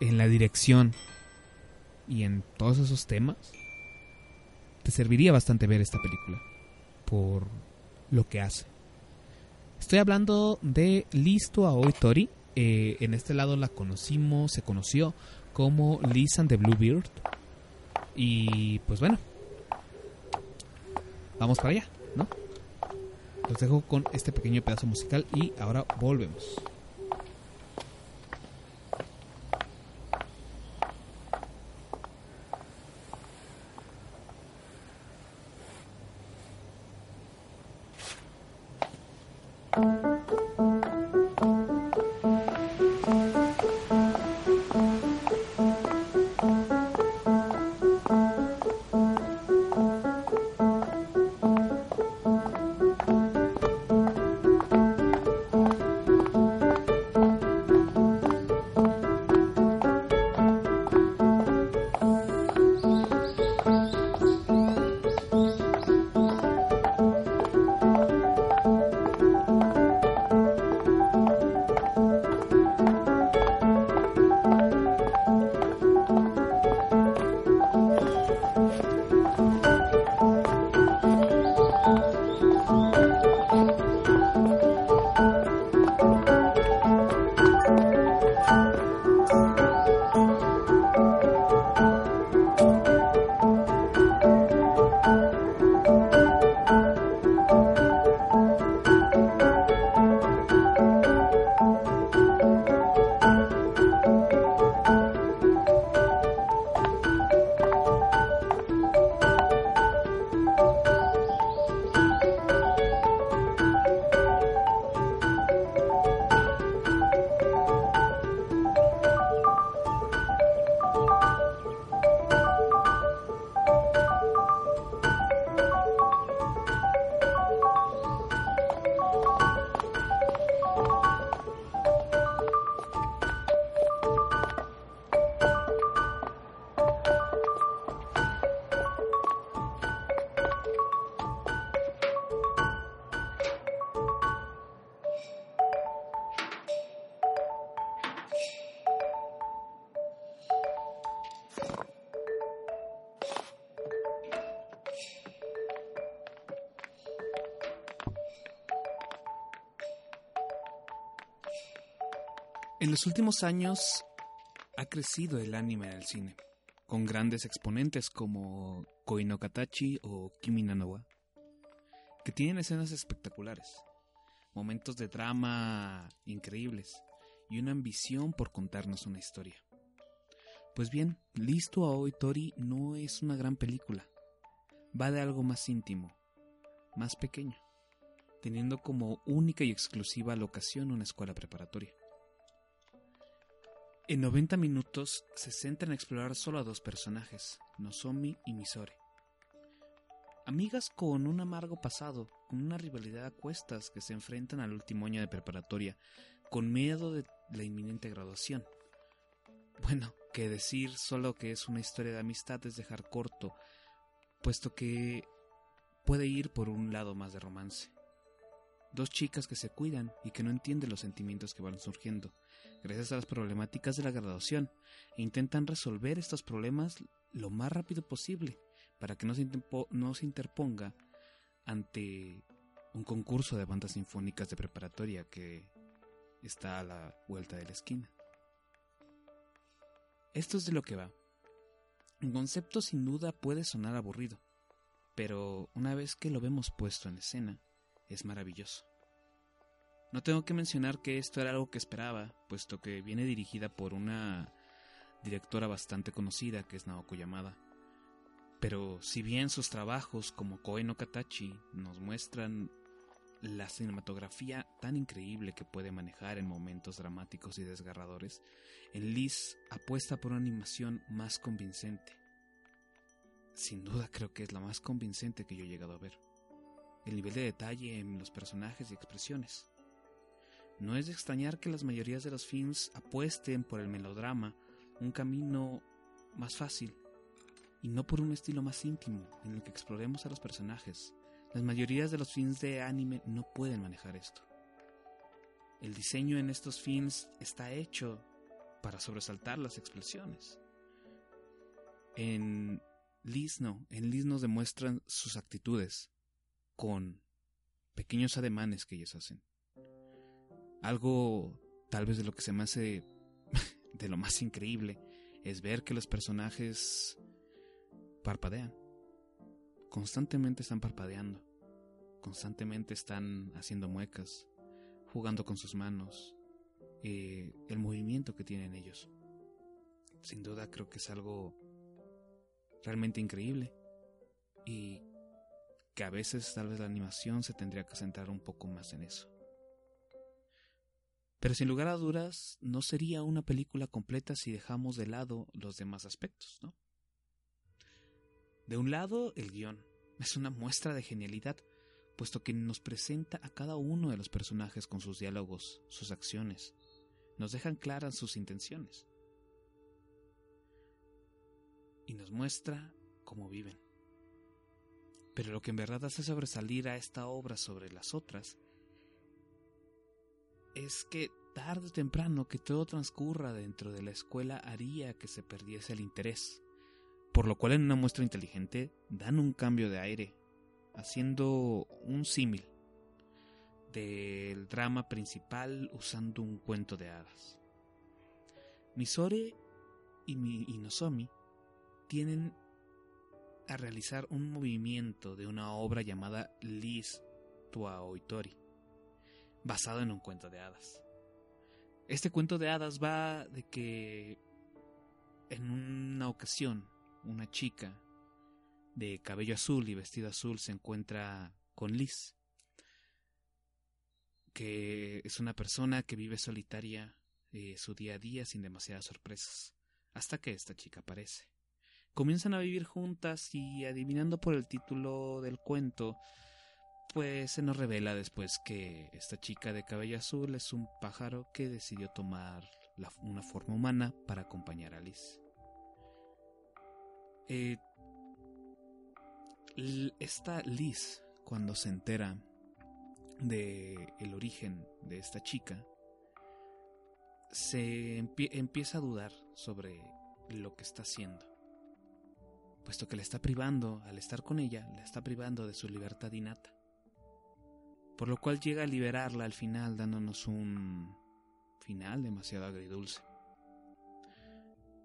en la dirección y en todos esos temas, te serviría bastante ver esta película por lo que hace. Estoy hablando de Listo Aoi Tori. Eh, en este lado la conocimos, se conoció como Liz and the Bluebeard. Y pues bueno, vamos para allá, ¿no? Los dejo con este pequeño pedazo musical y ahora volvemos. Los últimos años ha crecido el anime en el cine, con grandes exponentes como Koi no Katachi o Kimi no Na wa, que tienen escenas espectaculares, momentos de drama increíbles y una ambición por contarnos una historia. Pues bien, Listo a Tori no es una gran película, va de algo más íntimo, más pequeño, teniendo como única y exclusiva locación una escuela preparatoria. En 90 minutos se centra en explorar solo a dos personajes, Nozomi y Misore. Amigas con un amargo pasado, con una rivalidad a cuestas que se enfrentan al último año de preparatoria, con miedo de la inminente graduación. Bueno, que decir solo que es una historia de amistad es dejar corto, puesto que puede ir por un lado más de romance. Dos chicas que se cuidan y que no entienden los sentimientos que van surgiendo, gracias a las problemáticas de la graduación, e intentan resolver estos problemas lo más rápido posible, para que no se, no se interponga ante un concurso de bandas sinfónicas de preparatoria que está a la vuelta de la esquina. Esto es de lo que va. En concepto sin duda puede sonar aburrido, pero una vez que lo vemos puesto en escena, es maravilloso. No tengo que mencionar que esto era algo que esperaba, puesto que viene dirigida por una directora bastante conocida que es Naoko Yamada. Pero si bien sus trabajos como Koe no Katachi nos muestran la cinematografía tan increíble que puede manejar en momentos dramáticos y desgarradores, en Liz apuesta por una animación más convincente. Sin duda creo que es la más convincente que yo he llegado a ver el nivel de detalle en los personajes y expresiones. No es de extrañar que las mayorías de los films apuesten por el melodrama, un camino más fácil, y no por un estilo más íntimo en el que exploremos a los personajes. Las mayorías de los films de anime no pueden manejar esto. El diseño en estos films está hecho para sobresaltar las expresiones. En Liz no, en Liz demuestran sus actitudes, con pequeños ademanes que ellos hacen. Algo tal vez de lo que se me hace de lo más increíble es ver que los personajes parpadean. Constantemente están parpadeando. Constantemente están haciendo muecas, jugando con sus manos, eh, el movimiento que tienen ellos. Sin duda creo que es algo realmente increíble y que a veces tal vez la animación se tendría que centrar un poco más en eso. Pero sin lugar a dudas, no sería una película completa si dejamos de lado los demás aspectos, ¿no? De un lado, el guion. Es una muestra de genialidad, puesto que nos presenta a cada uno de los personajes con sus diálogos, sus acciones. Nos dejan claras sus intenciones. Y nos muestra cómo viven. Pero lo que en verdad hace sobresalir a esta obra sobre las otras es que tarde o temprano que todo transcurra dentro de la escuela haría que se perdiese el interés, por lo cual en una muestra inteligente dan un cambio de aire, haciendo un símil del drama principal usando un cuento de hadas. Misore y, mi, y Nozomi tienen a realizar un movimiento de una obra llamada Liz Tua Oitori, basado en un cuento de hadas. Este cuento de hadas va de que en una ocasión una chica de cabello azul y vestido azul se encuentra con Liz, que es una persona que vive solitaria eh, su día a día sin demasiadas sorpresas, hasta que esta chica aparece comienzan a vivir juntas y adivinando por el título del cuento, pues se nos revela después que esta chica de cabello azul es un pájaro que decidió tomar una forma humana para acompañar a Liz. Eh, esta Liz, cuando se entera de el origen de esta chica, se empieza a dudar sobre lo que está haciendo puesto que le está privando, al estar con ella, le está privando de su libertad innata. Por lo cual llega a liberarla al final dándonos un final demasiado agridulce.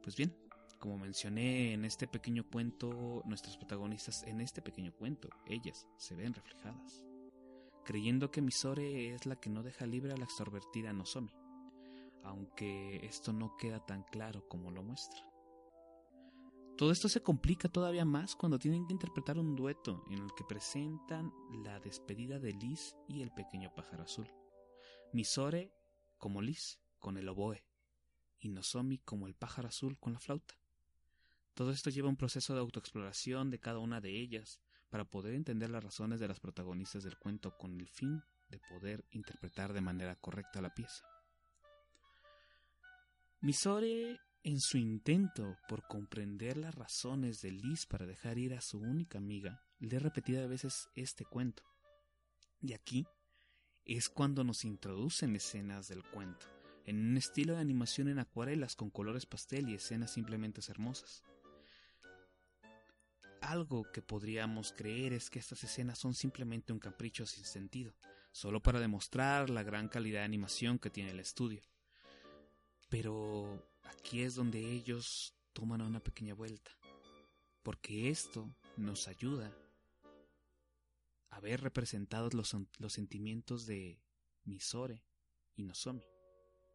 Pues bien, como mencioné en este pequeño cuento, nuestras protagonistas en este pequeño cuento, ellas se ven reflejadas, creyendo que Misore es la que no deja libre a la extrovertida Nozomi, aunque esto no queda tan claro como lo muestra. Todo esto se complica todavía más cuando tienen que interpretar un dueto en el que presentan la despedida de Liz y el pequeño pájaro azul. Misore como Liz con el oboe y Nozomi como el pájaro azul con la flauta. Todo esto lleva un proceso de autoexploración de cada una de ellas para poder entender las razones de las protagonistas del cuento con el fin de poder interpretar de manera correcta la pieza. Misore, en su intento por comprender las razones de Liz para dejar ir a su única amiga, lee repetidas veces este cuento. Y aquí es cuando nos introducen escenas del cuento, en un estilo de animación en acuarelas con colores pastel y escenas simplemente hermosas algo que podríamos creer es que estas escenas son simplemente un capricho sin sentido, solo para demostrar la gran calidad de animación que tiene el estudio. Pero aquí es donde ellos toman una pequeña vuelta, porque esto nos ayuda a ver representados los, los sentimientos de Misore y Nozomi.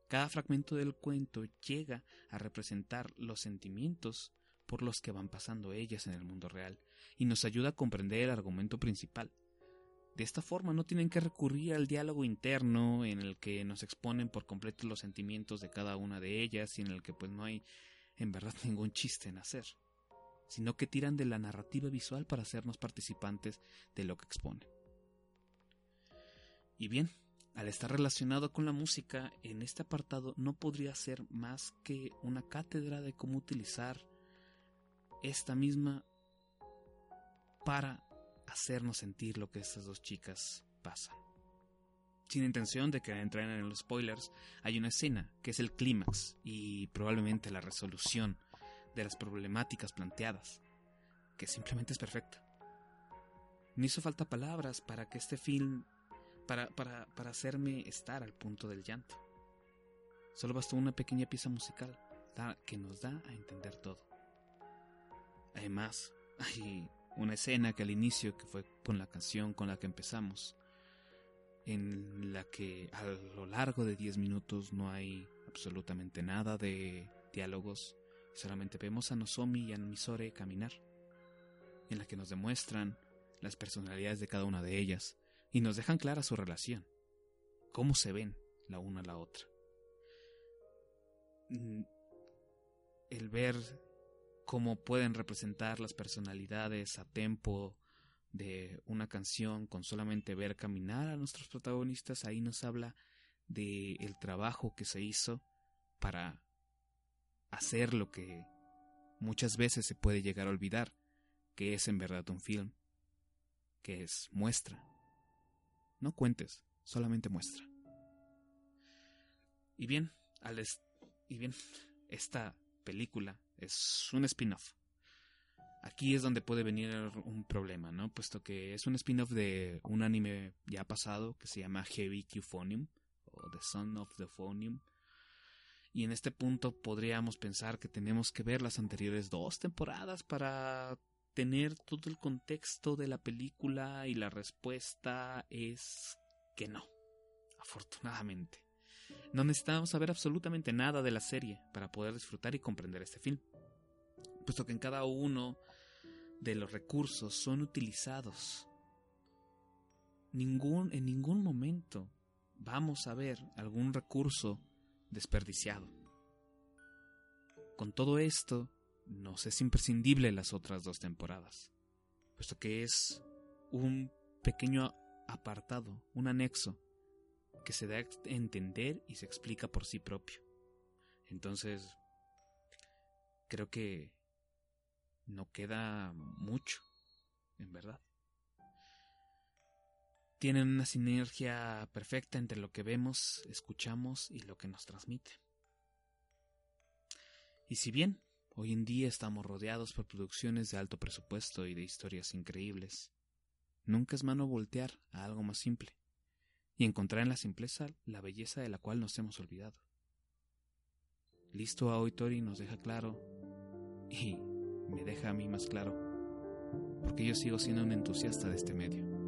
Cada fragmento del cuento llega a representar los sentimientos por los que van pasando ellas en el mundo real y nos ayuda a comprender el argumento principal. De esta forma no tienen que recurrir al diálogo interno en el que nos exponen por completo los sentimientos de cada una de ellas y en el que pues no hay en verdad ningún chiste en hacer, sino que tiran de la narrativa visual para hacernos participantes de lo que exponen. Y bien, al estar relacionado con la música, en este apartado no podría ser más que una cátedra de cómo utilizar esta misma para hacernos sentir lo que estas dos chicas pasan. Sin intención de que entren en los spoilers, hay una escena que es el clímax y probablemente la resolución de las problemáticas planteadas, que simplemente es perfecta. No hizo falta palabras para que este film, para, para, para hacerme estar al punto del llanto. Solo bastó una pequeña pieza musical que nos da a entender todo. Además, hay una escena que al inicio, que fue con la canción con la que empezamos, en la que a lo largo de 10 minutos no hay absolutamente nada de diálogos, solamente vemos a Nozomi y a Misore caminar, en la que nos demuestran las personalidades de cada una de ellas y nos dejan clara su relación, cómo se ven la una a la otra. Mm, el ver cómo pueden representar las personalidades a tempo de una canción con solamente ver caminar a nuestros protagonistas, ahí nos habla de el trabajo que se hizo para hacer lo que muchas veces se puede llegar a olvidar, que es en verdad un film, que es muestra. No cuentes, solamente muestra. Y bien, y bien, esta película es un spin-off. Aquí es donde puede venir un problema, ¿no? Puesto que es un spin-off de un anime ya pasado que se llama Heavy Phonium o The Son of the Phonium. Y en este punto podríamos pensar que tenemos que ver las anteriores dos temporadas para tener todo el contexto de la película y la respuesta es que no, afortunadamente. No necesitamos saber absolutamente nada de la serie para poder disfrutar y comprender este film, puesto que en cada uno de los recursos son utilizados. Ningún, en ningún momento vamos a ver algún recurso desperdiciado. Con todo esto, nos es imprescindible las otras dos temporadas, puesto que es un pequeño apartado, un anexo que se da a entender y se explica por sí propio. Entonces, creo que no queda mucho, en verdad. Tienen una sinergia perfecta entre lo que vemos, escuchamos y lo que nos transmite. Y si bien hoy en día estamos rodeados por producciones de alto presupuesto y de historias increíbles, nunca es mano voltear a algo más simple y encontrar en la simpleza la belleza de la cual nos hemos olvidado. listo a hoy Tori nos deja claro y me deja a mí más claro, porque yo sigo siendo un entusiasta de este medio.「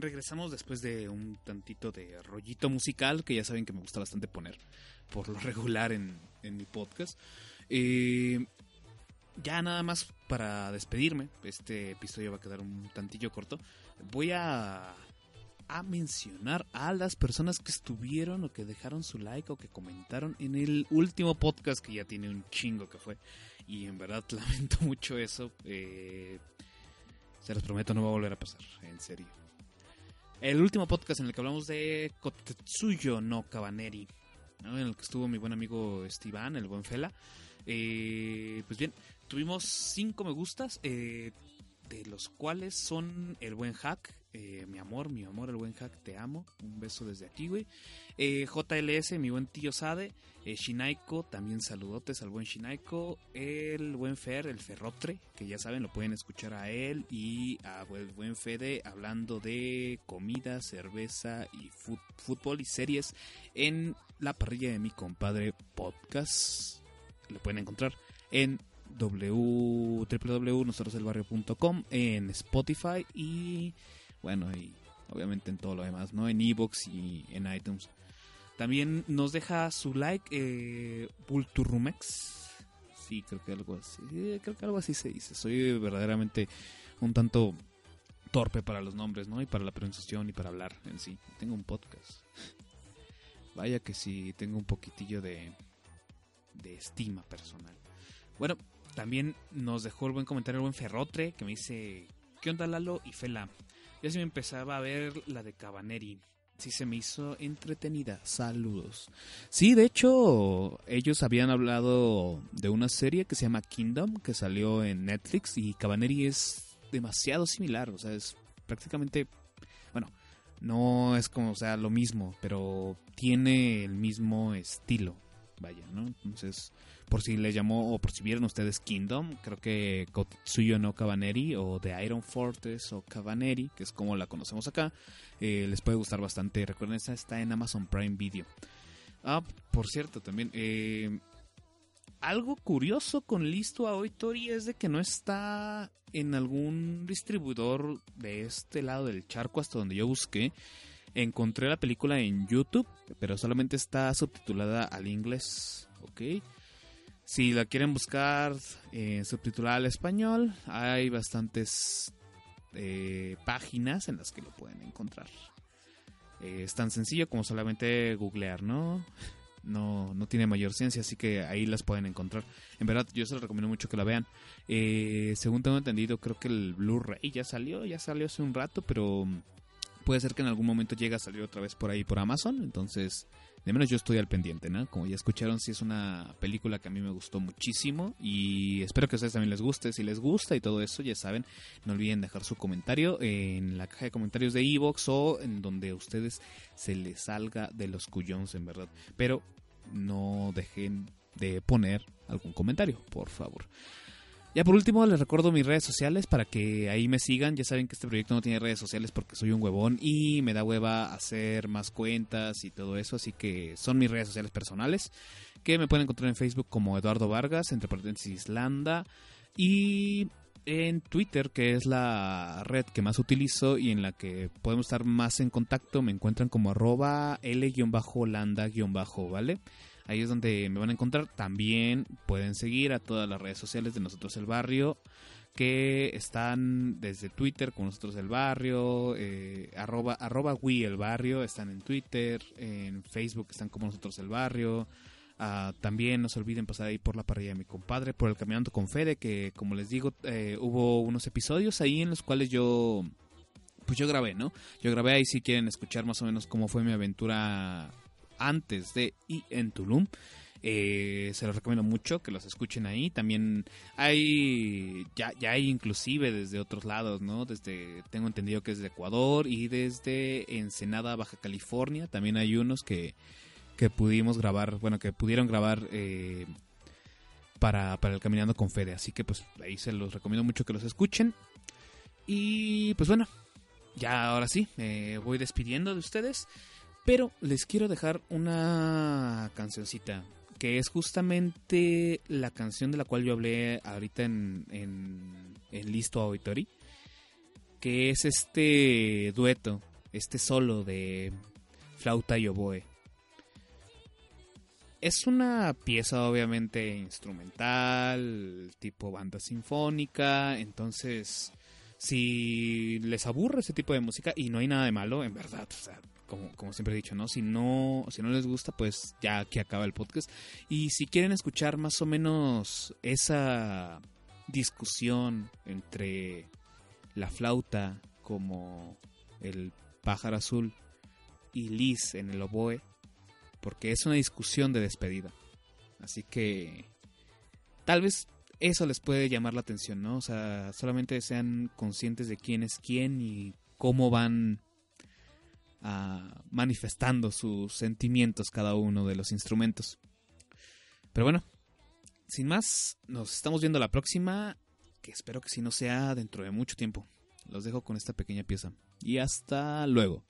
regresamos después de un tantito de rollito musical que ya saben que me gusta bastante poner por lo regular en, en mi podcast. Eh, ya nada más para despedirme, este episodio va a quedar un tantillo corto. Voy a, a mencionar a las personas que estuvieron o que dejaron su like o que comentaron en el último podcast que ya tiene un chingo que fue. Y en verdad lamento mucho eso. Eh, se los prometo, no va a volver a pasar, en serio. El último podcast en el que hablamos de Kotetsuyo no Kabaneri, ¿no? en el que estuvo mi buen amigo Esteban, el buen Fela. Eh, pues bien, tuvimos cinco me gustas, eh, de los cuales son el buen hack, eh, mi amor, mi amor, el buen hack, te amo, un beso desde aquí, güey. Eh, JLS, mi buen tío Sade, eh, Shinaiko, también saludotes al buen Shinaiko, el buen Fer, el Ferrotre, que ya saben, lo pueden escuchar a él y a el buen Fede hablando de comida, cerveza y fútbol y series en la parrilla de mi compadre podcast. Lo pueden encontrar en www.nosotroselbarrio.com, en Spotify y bueno, y obviamente en todo lo demás, ¿no? En Evox y en iTunes. También nos deja su like eh, Bulturrumex. Sí, creo que algo así. sí, creo que algo así se dice. Soy verdaderamente un tanto torpe para los nombres, ¿no? Y para la pronunciación y para hablar en sí. Tengo un podcast. Vaya que sí, tengo un poquitillo de, de estima personal. Bueno, también nos dejó el buen comentario el buen Ferrotre que me dice, ¿qué onda Lalo y Fela? Ya se me empezaba a ver la de Cabaneri. Sí se me hizo entretenida. Saludos. Sí, de hecho, ellos habían hablado de una serie que se llama Kingdom, que salió en Netflix, y Cabaneri es demasiado similar. O sea, es prácticamente. Bueno, no es como, o sea, lo mismo, pero tiene el mismo estilo. Vaya, ¿no? Entonces, por si les llamó o por si vieron ustedes Kingdom, creo que Kotsuyo no Cabaneri o The Iron Fortress o Cabaneri, que es como la conocemos acá, eh, les puede gustar bastante. Recuerden, esta está en Amazon Prime Video. Ah, por cierto, también, eh, algo curioso con Listo a Tori es de que no está en algún distribuidor de este lado del charco hasta donde yo busqué. Encontré la película en YouTube, pero solamente está subtitulada al inglés, ¿ok? Si la quieren buscar eh, subtitulada al español, hay bastantes eh, páginas en las que lo pueden encontrar. Eh, es tan sencillo como solamente googlear, ¿no? No, no tiene mayor ciencia, así que ahí las pueden encontrar. En verdad, yo se los recomiendo mucho que la vean. Eh, según tengo entendido, creo que el Blu-ray ya salió, ya salió hace un rato, pero puede ser que en algún momento llegue a salir otra vez por ahí por Amazon. Entonces, de menos yo estoy al pendiente, ¿no? Como ya escucharon, sí es una película que a mí me gustó muchísimo y espero que a ustedes también les guste. Si les gusta y todo eso, ya saben, no olviden dejar su comentario en la caja de comentarios de Evox o en donde a ustedes se les salga de los cuyons, en verdad. Pero no dejen de poner algún comentario, por favor. Ya por último les recuerdo mis redes sociales para que ahí me sigan. Ya saben que este proyecto no tiene redes sociales porque soy un huevón y me da hueva hacer más cuentas y todo eso. Así que son mis redes sociales personales que me pueden encontrar en Facebook como Eduardo Vargas, entre paréntesis Landa. Y en Twitter, que es la red que más utilizo y en la que podemos estar más en contacto, me encuentran como arroba L-landa-, ¿vale? Ahí es donde me van a encontrar. También pueden seguir a todas las redes sociales de Nosotros el Barrio, que están desde Twitter con Nosotros el Barrio, eh, arroba, arroba Wii el Barrio, están en Twitter, en Facebook están como Nosotros el Barrio. Ah, también no se olviden pasar ahí por la parrilla de mi compadre, por el Caminando con Fede, que como les digo, eh, hubo unos episodios ahí en los cuales yo pues yo grabé, ¿no? Yo grabé ahí si quieren escuchar más o menos cómo fue mi aventura antes de y en Tulum. Eh, se los recomiendo mucho que los escuchen ahí. También hay, ya, ya hay inclusive desde otros lados, ¿no? Desde, tengo entendido que es de Ecuador y desde Ensenada, Baja California. También hay unos que, que pudimos grabar, bueno, que pudieron grabar eh, para, para el Caminando con Fede. Así que pues ahí se los recomiendo mucho que los escuchen. Y pues bueno, ya ahora sí, me voy despidiendo de ustedes. Pero les quiero dejar una cancioncita que es justamente la canción de la cual yo hablé ahorita en, en, en Listo Auditori, que es este dueto, este solo de flauta y oboe. Es una pieza obviamente instrumental, tipo banda sinfónica, entonces si les aburre ese tipo de música y no hay nada de malo, en verdad, o sea, como, como, siempre he dicho, ¿no? Si no, si no les gusta, pues ya aquí acaba el podcast. Y si quieren escuchar más o menos esa discusión entre la flauta como el pájaro azul y Liz en el oboe, porque es una discusión de despedida. Así que tal vez eso les puede llamar la atención, ¿no? O sea, solamente sean conscientes de quién es quién y cómo van Manifestando sus sentimientos cada uno de los instrumentos. Pero bueno, sin más, nos estamos viendo la próxima, que espero que si no sea dentro de mucho tiempo. Los dejo con esta pequeña pieza. Y hasta luego.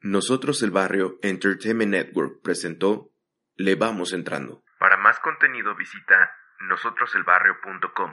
Nosotros el Barrio Entertainment Network presentó Le Vamos Entrando. Para más contenido visita nosotroselbarrio.com.